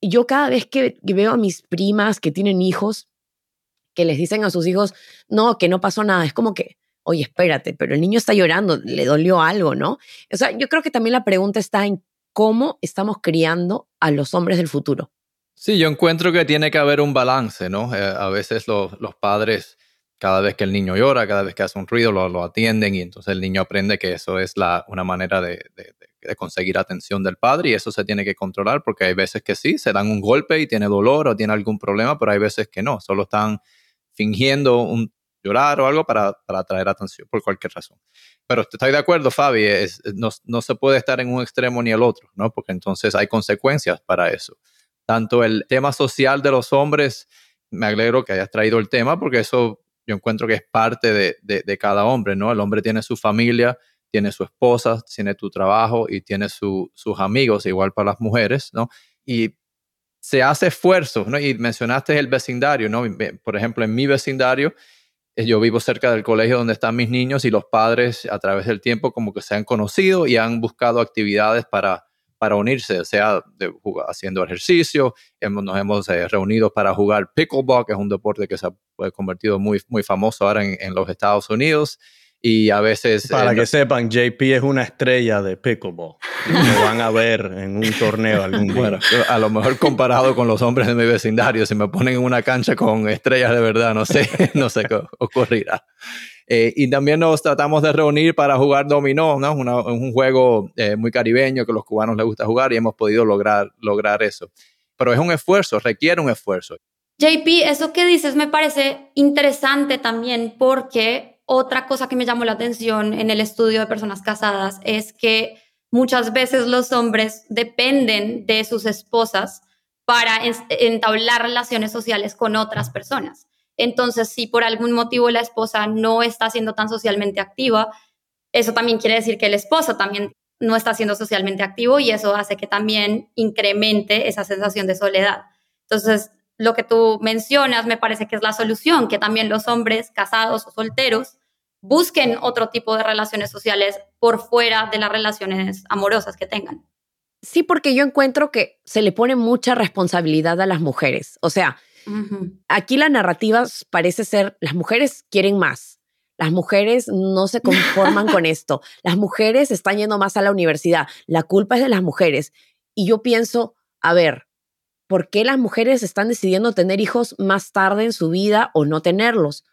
Y yo cada vez que, veo a mis primas que tienen hijos, que les dicen a sus hijos, no, que no pasó nada, es como que, oye, espérate, pero el niño está llorando, le dolió algo, ¿no? O sea, yo creo que también la pregunta está en cómo estamos criando a los hombres del futuro. Sí, yo encuentro que tiene que haber un balance, ¿no? Eh, a veces los, padres, cada vez que el niño llora, cada vez que hace un ruido, lo, atienden y entonces el niño aprende que eso es la, una manera de, conseguir atención del padre y eso se tiene que controlar porque hay veces que sí, se dan un golpe y tiene dolor o tiene algún problema, pero hay veces que no, solo están fingiendo un llorar o algo para, para atraer atención por cualquier razón. Pero estoy de acuerdo, Fabi, es, no, no, se puede estar en un extremo ni el otro, ¿no? Porque entonces hay consecuencias para eso. Tanto el tema social de los hombres, me alegro que hayas traído el tema, porque eso yo encuentro que es parte de, de, de cada hombre, ¿no? El hombre tiene su familia, tiene su esposa, tiene tu trabajo y tiene su, sus amigos, igual para las mujeres, ¿no? Y se hace esfuerzo, ¿no? Y mencionaste el vecindario, ¿no? Por ejemplo, en mi vecindario, eh, yo vivo cerca del colegio donde están mis niños y los padres a través del tiempo como que se han conocido y han buscado actividades para, para unirse, sea de, haciendo ejercicio, nos hemos eh, reunido para jugar pickleball, que es un deporte que se ha convertido muy, muy famoso ahora en, en los Estados Unidos y a veces... Para que sepan, JP es una estrella de pickleball. Lo van a ver en un torneo algún día. Bueno, a lo mejor comparado con los hombres de mi vecindario, si me ponen en una cancha con estrellas de verdad, no sé, no sé qué ocurrirá. Eh, y también nos tratamos de reunir para jugar dominó, ¿no? un juego eh, muy caribeño que a los cubanos les gusta jugar y hemos podido lograr, lograr eso. Pero es un esfuerzo, requiere un esfuerzo. JP, eso que dices me parece interesante también porque otra cosa que me llamó la atención en el estudio de personas casadas es que muchas veces los hombres dependen de sus esposas para entablar relaciones sociales con otras personas. Entonces, si por algún motivo la esposa no está siendo tan socialmente activa, eso también quiere decir que el esposo también no está siendo socialmente activo y eso hace que también incremente esa sensación de soledad. Entonces, lo que tú mencionas me parece que es la solución, que también los hombres casados o solteros busquen otro tipo de relaciones sociales por fuera de las relaciones amorosas que tengan. Sí, porque yo encuentro que se le pone mucha responsabilidad a las mujeres. O sea, aquí la narrativa parece ser, las mujeres quieren más, las mujeres no se conforman con esto, las mujeres están yendo más a la universidad, la culpa es de las mujeres. Y yo pienso, a ver, ¿por qué las mujeres están decidiendo tener hijos más tarde en su vida o no tenerlos?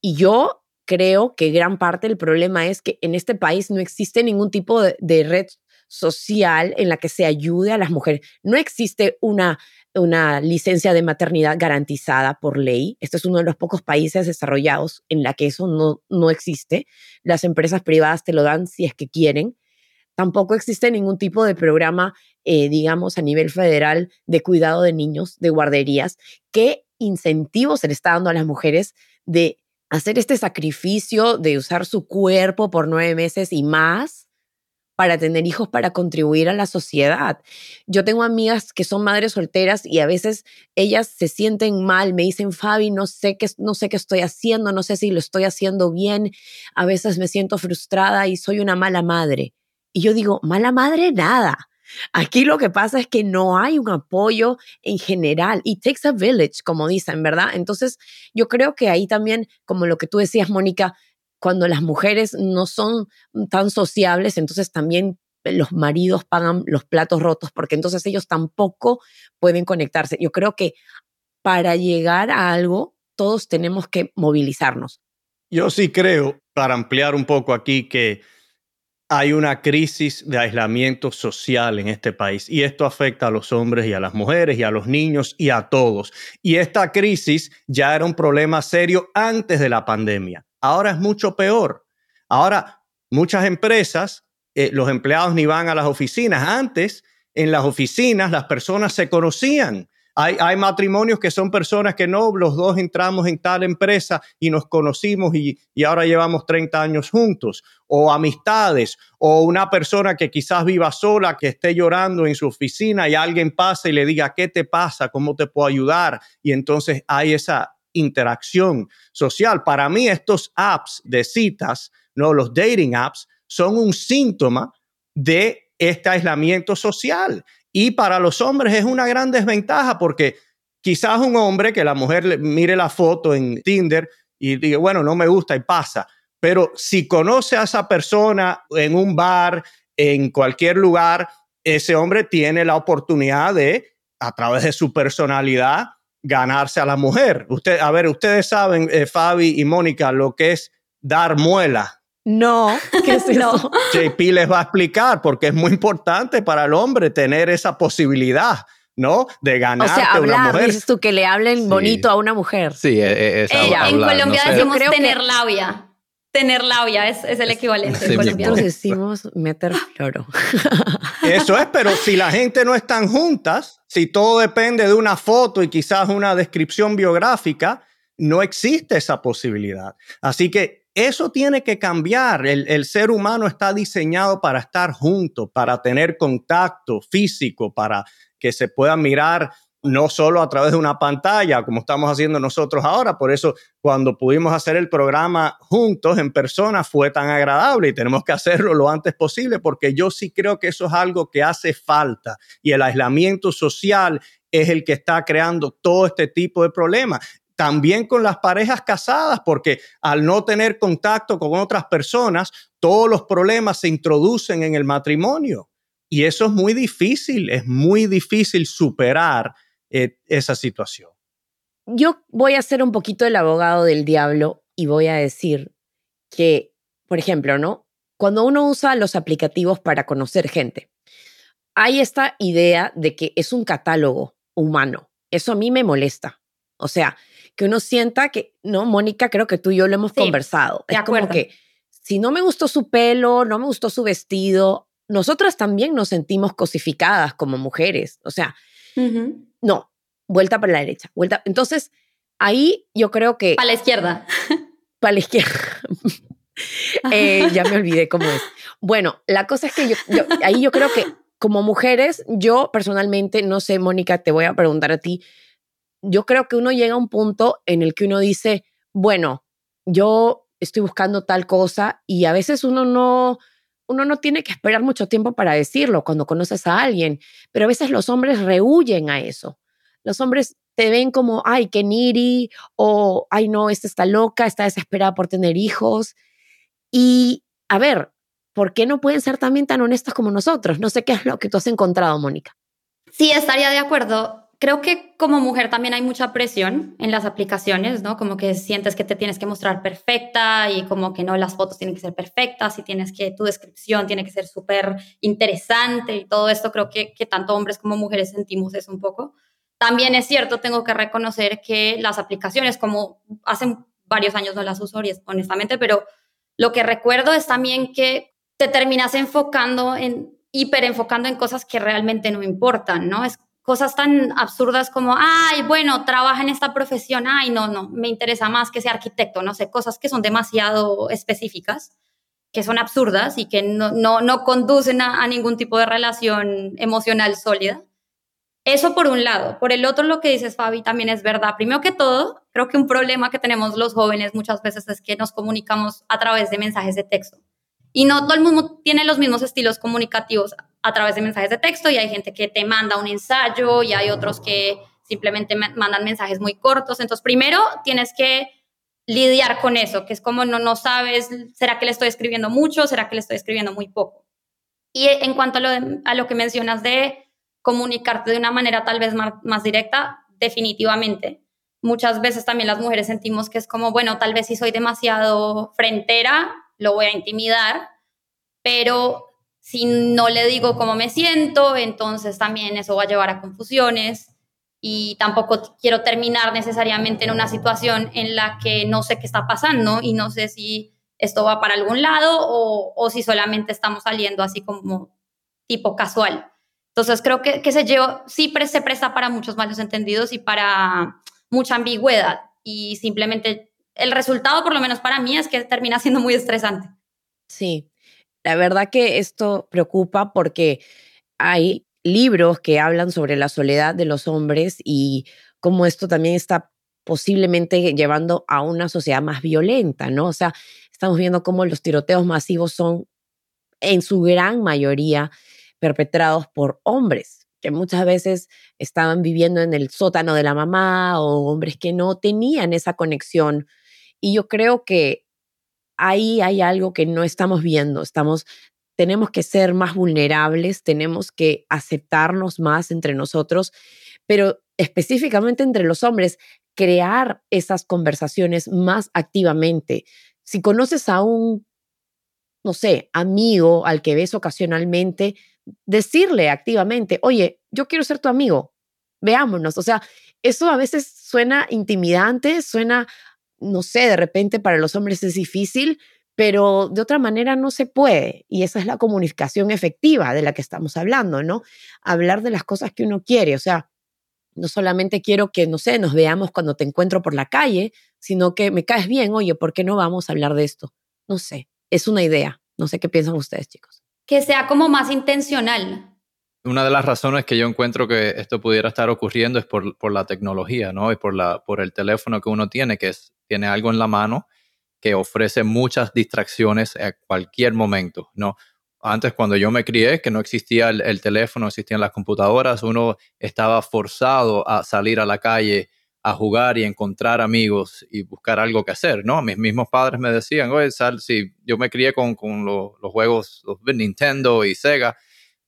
Y yo creo que gran parte del problema es que en este país no existe ningún tipo de, red social en la que se ayude a las mujeres. No existe una, una licencia de maternidad garantizada por ley. Este es uno de los pocos países desarrollados en la que eso no, no existe. Las empresas privadas te lo dan si es que quieren. Tampoco existe ningún tipo de programa, eh, digamos, a nivel federal de cuidado de niños, de guarderías. ¿Qué incentivos se le está dando a las mujeres de hacer este sacrificio de usar su cuerpo por nueve meses y más para tener hijos, para contribuir a la sociedad. Yo tengo amigas que son madres solteras y a veces ellas se sienten mal, me dicen, Fabi, no sé qué, no sé qué estoy haciendo, no sé si lo estoy haciendo bien, a veces me siento frustrada y soy una mala madre. Y yo digo, mala madre, nada. Aquí lo que pasa es que no hay un apoyo en general. It takes a village, como dicen, ¿verdad? Entonces, yo creo que ahí también, como lo que tú decías, Mónica, cuando las mujeres no son tan sociables, entonces también los maridos pagan los platos rotos porque entonces ellos tampoco pueden conectarse. Yo creo que para llegar a algo, todos tenemos que movilizarnos. Yo sí creo, para ampliar un poco aquí, que hay una crisis de aislamiento social en este país y esto afecta a los hombres y a las mujeres y a los niños y a todos. Y esta crisis ya era un problema serio antes de la pandemia. Ahora es mucho peor. Ahora muchas empresas, eh, los empleados ni van a las oficinas. Antes, en las oficinas, las personas se conocían hay, matrimonios que son personas que no, los dos entramos en tal empresa y nos conocimos y, y ahora llevamos 30 años juntos, o amistades, o una persona que quizás viva sola, que esté llorando en su oficina y alguien pasa y le diga, ¿qué te pasa? ¿Cómo te puedo ayudar? Y entonces hay esa interacción social. Para mí estos apps de citas, no los dating apps, son un síntoma de este aislamiento social. Y para los hombres es una gran desventaja porque quizás un hombre que la mujer mire la foto en Tinder y diga, bueno, no me gusta y pasa. Pero si conoce a esa persona en un bar, en cualquier lugar, ese hombre tiene la oportunidad de, a través de su personalidad, ganarse a la mujer. Usted, a ver, ustedes saben, eh, Fabi y Mónica, lo que es dar muela. No, ¿qué es eso? JP les va a explicar porque es muy importante para el hombre tener esa posibilidad. ¿no? De ganar o sea, hablar, una mujer. dices tú, que le hablen bonito a una mujer. Sí, e, e, es, Ella. En Colombia decimos tener labia. Tener labia es, es el equivalente en Colombia. Nosotros decimos meter floro. Eso es, pero si la gente no están juntas, si todo depende de una foto y quizás una descripción biográfica, no existe esa posibilidad. Así que eso tiene que cambiar. El, ser humano está diseñado para estar junto, para tener contacto físico, para que se pueda mirar no solo a través de una pantalla, como estamos haciendo nosotros ahora. Por eso, cuando pudimos hacer el programa juntos en persona, fue tan agradable y tenemos que hacerlo lo antes posible, porque yo sí creo que eso es algo que hace falta y el aislamiento social es el que está creando todo este tipo de problemas. También con las parejas casadas, porque al no tener contacto con otras personas, todos los problemas se introducen en el matrimonio. Y eso es muy difícil, es muy difícil superar eh, esa situación. Yo voy a ser un poquito el abogado del diablo y voy a decir que, por ejemplo, ¿no? Cuando uno usa los aplicativos para conocer gente, hay esta idea de que es un catálogo humano. Eso a mí me molesta. O sea, que uno sienta que, no, Mónica, creo que tú y yo lo hemos conversado. Es como que si no me gustó su pelo, no me gustó su vestido, nosotras también nos sentimos cosificadas como mujeres. O sea, no, vuelta para la derecha, vuelta. Entonces, ahí yo creo que... Para la izquierda. Para la izquierda. Eh, ya me olvidé cómo es. Bueno, la cosa es que yo, ahí yo creo que como mujeres, yo personalmente, no sé, Mónica, te voy a preguntar a ti, yo creo que uno llega a un punto en el que uno dice, bueno, yo estoy buscando tal cosa y a veces uno no, uno no tiene que esperar mucho tiempo para decirlo cuando conoces a alguien, pero a veces los hombres rehuyen a eso. Los hombres te ven como, ay, qué niri, o, ay, no, esta está loca, está desesperada por tener hijos. Y, a ver, ¿por qué no pueden ser también tan honestos como nosotros? No sé qué es lo que tú has encontrado, Mónica. Sí, estaría de acuerdo creo que como mujer también hay mucha presión en las aplicaciones, ¿no? Como que sientes que te tienes que mostrar perfecta y como que no, las fotos tienen que ser perfectas y tienes que, tu descripción tiene que ser súper interesante y todo esto creo que, que tanto hombres como mujeres sentimos eso un poco. También es cierto, tengo que reconocer que las aplicaciones, como hace varios años no las uso honestamente, pero lo que recuerdo es también que te terminas enfocando en, hiper enfocando en cosas que realmente no importan, ¿no? Es cosas tan absurdas como, ay, bueno, trabaja en esta profesión, ay, no, no, me interesa más que sea arquitecto, no sé, cosas que son demasiado específicas, que son absurdas y que no, no, no conducen a, ningún tipo de relación emocional sólida. Eso por un lado. Por el otro, lo que dices, Fabi, también es verdad. Primero que todo, creo que un problema que tenemos los jóvenes muchas veces es que nos comunicamos a través de mensajes de texto. Y no todo el mundo tiene los mismos estilos comunicativos a través de mensajes de texto y hay gente que te manda un ensayo y hay otros que simplemente mandan mensajes muy cortos. Entonces, primero tienes que lidiar con eso, que es como no, no sabes, ¿será que le estoy escribiendo mucho? ¿Será que le estoy escribiendo muy poco? Y en cuanto a lo, a lo que mencionas de comunicarte de una manera tal vez más, más directa, definitivamente. Muchas veces también las mujeres sentimos que es como, bueno, tal vez si soy demasiado frentera, lo voy a intimidar, pero si no le digo cómo me siento, entonces también eso va a llevar a confusiones y tampoco quiero terminar necesariamente en una situación en la que no sé qué está pasando y no sé si esto va para algún lado o, si solamente estamos saliendo así como tipo casual. Entonces creo que, que se lleva, sí se presta para muchos malos entendidos y para mucha ambigüedad y simplemente el resultado, por lo menos para mí, es que termina siendo muy estresante. Sí, la verdad que esto preocupa porque hay libros que hablan sobre la soledad de los hombres y cómo esto también está posiblemente llevando a una sociedad más violenta, ¿no? O sea, estamos viendo cómo los tiroteos masivos son en su gran mayoría perpetrados por hombres que muchas veces estaban viviendo en el sótano de la mamá o hombres que no tenían esa conexión y yo creo que ahí hay algo que no estamos viendo. Estamos tenemos que ser más vulnerables, tenemos que aceptarnos más entre nosotros, pero específicamente entre los hombres, crear esas conversaciones más activamente. Si conoces a un, no sé, amigo al que ves ocasionalmente, decirle activamente, oye, yo quiero ser tu amigo, veámonos. O sea, eso a veces suena intimidante, suena, no sé, de repente para los hombres es difícil, pero de otra manera no se puede. Y esa es la comunicación efectiva de la que estamos hablando, ¿no? Hablar de las cosas que uno quiere. O sea, no solamente quiero que, no sé, nos veamos cuando te encuentro por la calle, sino que me caes bien, oye, ¿por qué no vamos a hablar de esto? No sé, es una idea. No sé qué piensan ustedes, chicos. Que sea como más intencional. Una de las razones que yo encuentro que esto pudiera estar ocurriendo es por, por la tecnología, ¿no? Y por, la, por el teléfono que uno tiene, que es, tiene algo en la mano que ofrece muchas distracciones a cualquier momento, ¿no? Antes cuando yo me crié, que no existía el, teléfono, existían las computadoras, uno estaba forzado a salir a la calle a jugar y encontrar amigos y buscar algo que hacer, ¿no? Mis mismos padres me decían, oye, sal, si yo me crié con, con los juegos, los Nintendo y Sega,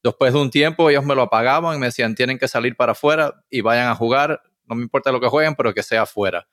después de un tiempo ellos me lo apagaban y me decían, tienen que salir para afuera y vayan a jugar, no me importa lo que jueguen, pero que sea afuera.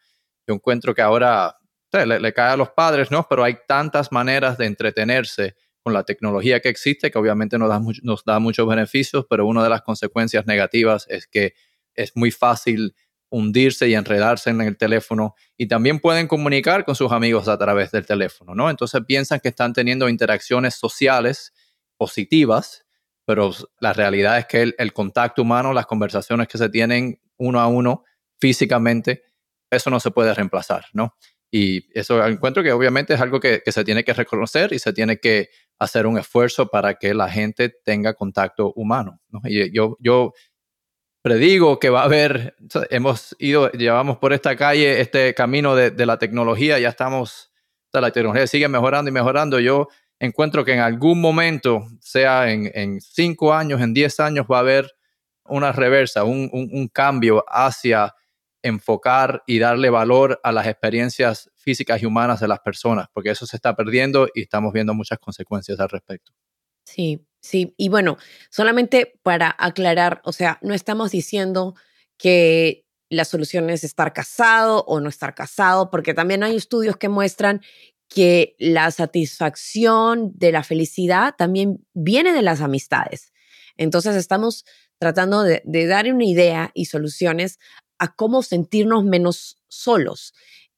Yo encuentro que ahora le, cae a los padres, ¿no? Pero hay tantas maneras de entretenerse con la tecnología que existe, que obviamente nos da, nos da muchos beneficios, pero una de las consecuencias negativas es que es muy fácil hundirse y enredarse en el teléfono y también pueden comunicar con sus amigos a través del teléfono, ¿no? Entonces piensan que están teniendo interacciones sociales positivas, pero la realidad es que el, el contacto humano, las conversaciones que se tienen uno a uno físicamente, eso no se puede reemplazar, ¿no? Y eso encuentro que obviamente es algo que, se tiene que reconocer y se tiene que hacer un esfuerzo para que la gente tenga contacto humano. Y yo, yo predigo que va a haber, hemos ido, llevamos por esta calle, este camino de, la tecnología, ya estamos, la tecnología sigue mejorando y mejorando. Yo encuentro que en algún momento, sea en, cinco años, en diez años, va a haber una reversa, un, un cambio hacia enfocar y darle valor a las experiencias físicas y humanas de las personas, porque eso se está perdiendo y estamos viendo muchas consecuencias al respecto. Sí, sí. Y bueno, solamente para aclarar, o sea, no estamos diciendo que la solución es estar casado o no estar casado, porque también hay estudios que muestran que la satisfacción de la felicidad también viene de las amistades. Entonces estamos tratando de, dar una idea y soluciones a cómo sentirnos menos solos.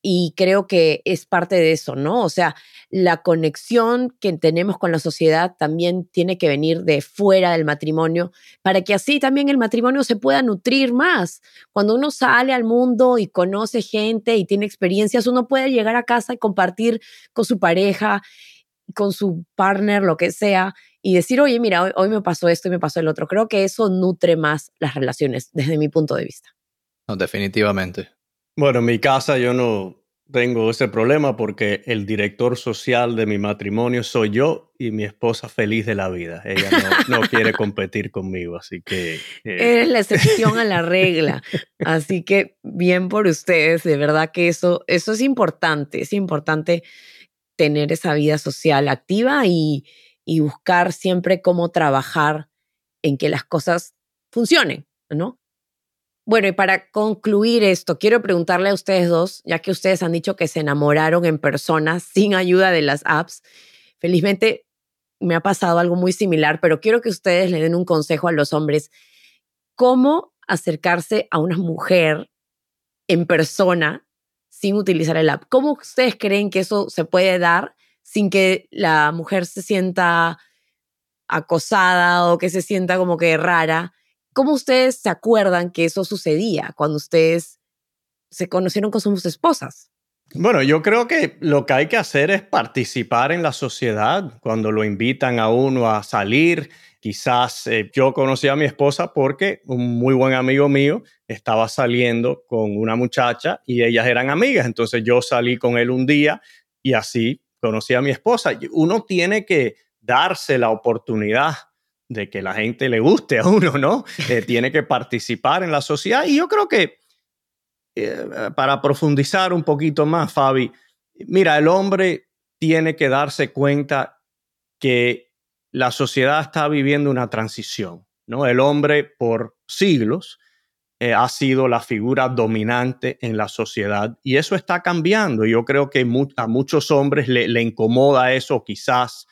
Y creo que es parte de eso, ¿no? O sea, la conexión que tenemos con la sociedad también tiene que venir de fuera del matrimonio para que así también el matrimonio se pueda nutrir más. Cuando uno sale al mundo y conoce gente y tiene experiencias, uno puede llegar a casa y compartir con su pareja, con su partner, lo que sea, y decir, oye, mira, hoy, hoy me pasó esto y me pasó el otro. Creo que eso nutre más las relaciones desde mi punto de vista. No, definitivamente. Bueno, en mi casa yo no tengo ese problema porque el director social de mi matrimonio soy yo y mi esposa feliz de la vida. Ella no, quiere competir conmigo, así que... Eh, Eres la excepción a la regla. Así que bien por ustedes, de verdad que eso, eso es importante, es importante tener esa vida social activa y, y buscar siempre cómo trabajar en que las cosas funcionen, ¿no? Bueno, y para concluir esto, quiero preguntarle a ustedes dos, ya que ustedes han dicho que se enamoraron en persona sin ayuda de las apps. Felizmente me ha pasado algo muy similar, pero quiero que ustedes le den un consejo a los hombres. ¿Cómo acercarse a una mujer en persona sin utilizar el app? ¿Cómo ustedes creen que eso se puede dar sin que la mujer se sienta acosada o que se sienta como que rara? ¿Cómo ustedes se acuerdan que eso sucedía cuando ustedes se conocieron con sus esposas? Bueno, yo creo que lo que hay que hacer es participar en la sociedad cuando lo invitan a uno a salir. Quizás eh, yo conocí a mi esposa porque un muy buen amigo mío estaba saliendo con una muchacha y ellas eran amigas. Entonces yo salí con él un día y así conocí a mi esposa. Uno tiene que darse la oportunidad de que la gente le guste a uno, ¿no? Eh, tiene que participar en la sociedad. Y yo creo que eh, para profundizar un poquito más, Fabi, mira, el hombre tiene que darse cuenta que la sociedad está viviendo una transición, ¿no? El hombre por siglos eh, ha sido la figura dominante en la sociedad y eso está cambiando. Yo creo que a muchos hombres le, le, incomoda eso, quizás,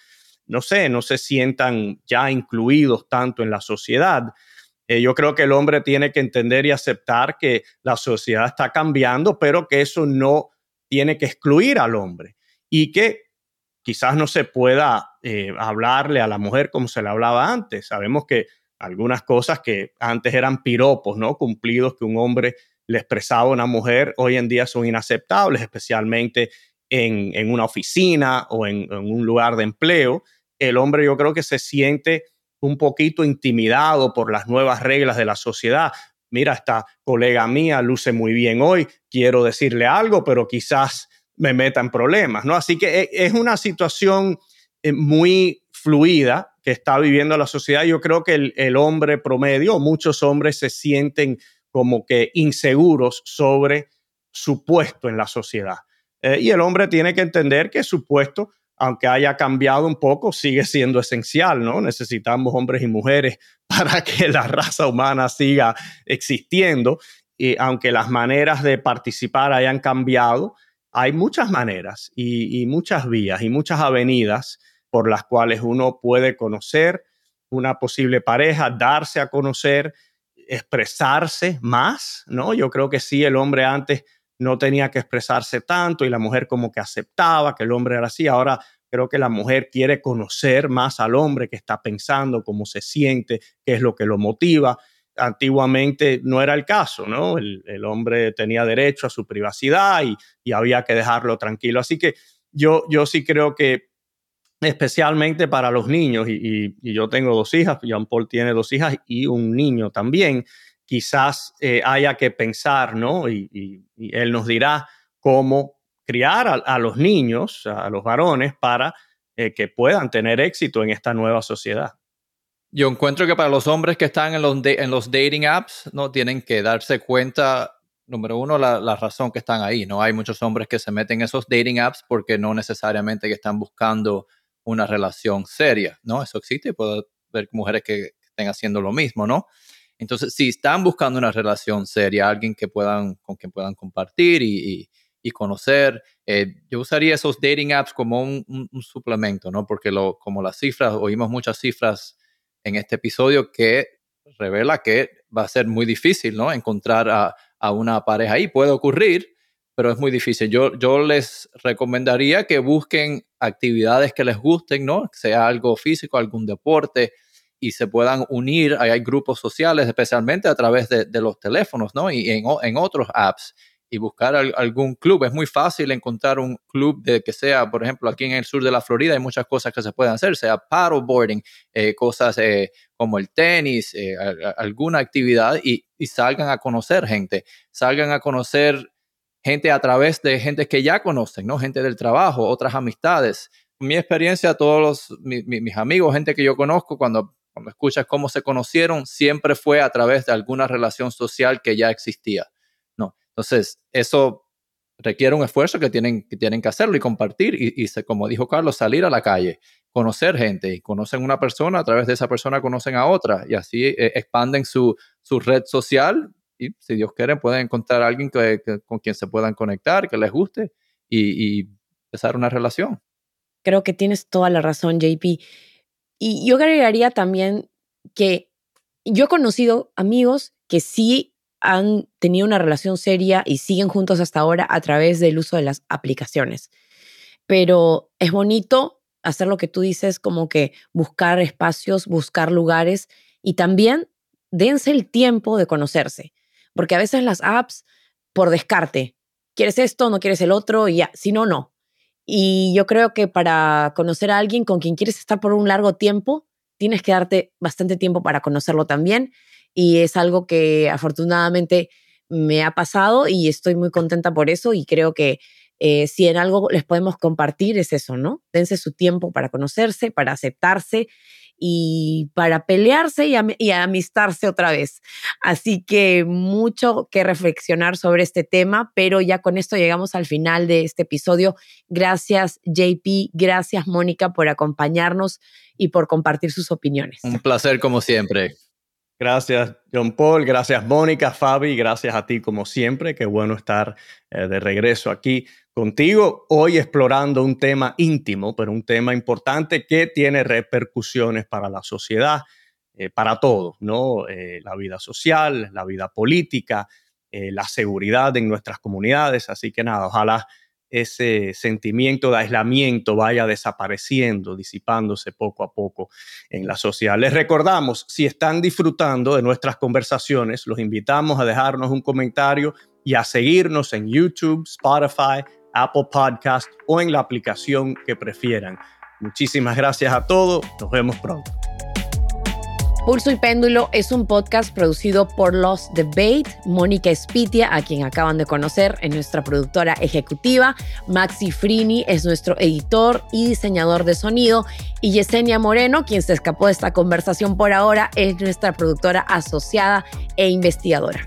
no sé, no se sientan ya incluidos tanto en la sociedad. Eh, yo creo que el hombre tiene que entender y aceptar que la sociedad está cambiando, pero que eso no tiene que excluir al hombre y que quizás no se pueda eh, hablarle a la mujer como se le hablaba antes. Sabemos que algunas cosas que antes eran piropos, ¿no? Cumplidos que un hombre le expresaba a una mujer, hoy en día son inaceptables, especialmente en, una oficina o en, en, un lugar de empleo. El hombre yo creo que se siente un poquito intimidado por las nuevas reglas de la sociedad. Mira, esta colega mía luce muy bien hoy, quiero decirle algo, pero quizás me meta en problemas, ¿no? Así que eh, es una situación eh, muy fluida que está viviendo la sociedad. Yo creo que el, hombre promedio, muchos hombres se sienten como que inseguros sobre su puesto en la sociedad. Eh, y el hombre tiene que entender que su puesto, aunque haya cambiado un poco, sigue siendo esencial, ¿no? Necesitamos hombres y mujeres para que la raza humana siga existiendo. Y aunque las maneras de participar hayan cambiado, hay muchas maneras y muchas vías y muchas avenidas por las cuales uno puede conocer una posible pareja, darse a conocer, expresarse más, ¿no? Yo creo que sí, el hombre antes no tenía que expresarse tanto y la mujer como que aceptaba que el hombre era así. Ahora creo que la mujer quiere conocer más al hombre que está pensando, cómo se siente, qué es lo que lo motiva. Antiguamente no era el caso, ¿no? El, hombre tenía derecho a su privacidad y, y, había que dejarlo tranquilo. Así que yo, yo sí creo que especialmente para los niños, y, yo tengo dos hijas, Jean Paul tiene dos hijas y un niño también, quizás eh, haya que pensar, ¿no? Y, él nos dirá cómo criar a, los niños, a los varones, para eh, que puedan tener éxito en esta nueva sociedad. Yo encuentro que para los hombres que están en los, dating apps, ¿no? Tienen que darse cuenta número uno, la, razón que están ahí. No hay muchos hombres que se meten en esos dating apps porque no necesariamente que están buscando una relación seria, ¿no? Eso existe, puedo ver mujeres que estén haciendo lo mismo, ¿no? Entonces, si están buscando una relación seria, alguien que puedan, con quien puedan compartir y, conocer, eh, yo usaría esos dating apps como un, suplemento, ¿no? Porque lo, como las cifras, oímos muchas cifras en este episodio que revela que va a ser muy difícil, ¿no? Encontrar a, una pareja ahí. Puede ocurrir, pero es muy difícil. Yo les recomendaría que busquen actividades que les gusten, ¿no? Sea algo físico, algún deporte, y se puedan unir. Hay, grupos sociales, especialmente a través de, los teléfonos, ¿no? Y en, en otros apps. Y buscar algún club. Es muy fácil encontrar un club de que sea, por ejemplo, aquí en el sur de la Florida hay muchas cosas que se pueden hacer, sea paddleboarding, eh, cosas eh, como el tenis, eh, alguna actividad y, y salgan a conocer gente, salgan a conocer gente a través de gente que ya conocen, ¿no? Gente del trabajo, otras amistades. Mi experiencia, todos los, mis amigos, gente que yo conozco, cuando, cuando escuchas cómo se conocieron, siempre fue a través de alguna relación social que ya existía, ¿no? Entonces, eso requiere un esfuerzo que tienen que, tienen que hacerlo y compartir y, y como dijo Carlos, salir a la calle, conocer gente y conocen una persona, a través de esa persona conocen a otra y así eh, expanden su, red social y si Dios quiere pueden encontrar a alguien con quien se puedan conectar, que les guste y, y, empezar una relación. Creo que tienes toda la razón, JP. Y yo agregaría también que yo he conocido amigos que sí han tenido una relación seria y siguen juntos hasta ahora a través del uso de las aplicaciones. Pero es bonito hacer lo que tú dices, como que buscar espacios, buscar lugares y también dense el tiempo de conocerse porque a veces las apps, por descarte, quieres esto, no quieres el otro, y ya, si no, no. Y yo creo que para conocer a alguien con quien quieres estar por un largo tiempo, tienes que darte bastante tiempo para conocerlo también. Y es algo que afortunadamente me ha pasado y estoy muy contenta por eso y creo que eh, si en algo les podemos compartir es eso, ¿no? Dense su tiempo para conocerse, para aceptarse y para pelearse y, amistarse otra vez. Así que mucho que reflexionar sobre este tema, pero ya con esto llegamos al final de este episodio. Gracias JP, gracias Mónica por acompañarnos y por compartir sus opiniones. Un placer como siempre. Gracias, John Paul. Gracias, Mónica, Fabi. Gracias a ti, como siempre. Qué bueno estar eh, de regreso aquí contigo. Hoy explorando un tema íntimo, pero un tema importante que tiene repercusiones para la sociedad, eh, para todos, ¿no? Eh, la vida social, la vida política, la seguridad en nuestras comunidades. Así que nada, ojalá ese sentimiento de aislamiento vaya desapareciendo, disipándose poco a poco en la sociedad. Les recordamos, si están disfrutando de nuestras conversaciones, los invitamos a dejarnos un comentario y a seguirnos en YouTube, Spotify, Apple Podcast o en la aplicación que prefieran. Muchísimas gracias a todos, nos vemos pronto. Pulso y Péndulo es un podcast producido por Los Debate, Mónica Espitia, a quien acaban de conocer, es nuestra productora ejecutiva, Maxi Frini es nuestro editor y diseñador de sonido, y Yesenia Moreno, quien se escapó de esta conversación por ahora, es nuestra productora asociada e investigadora.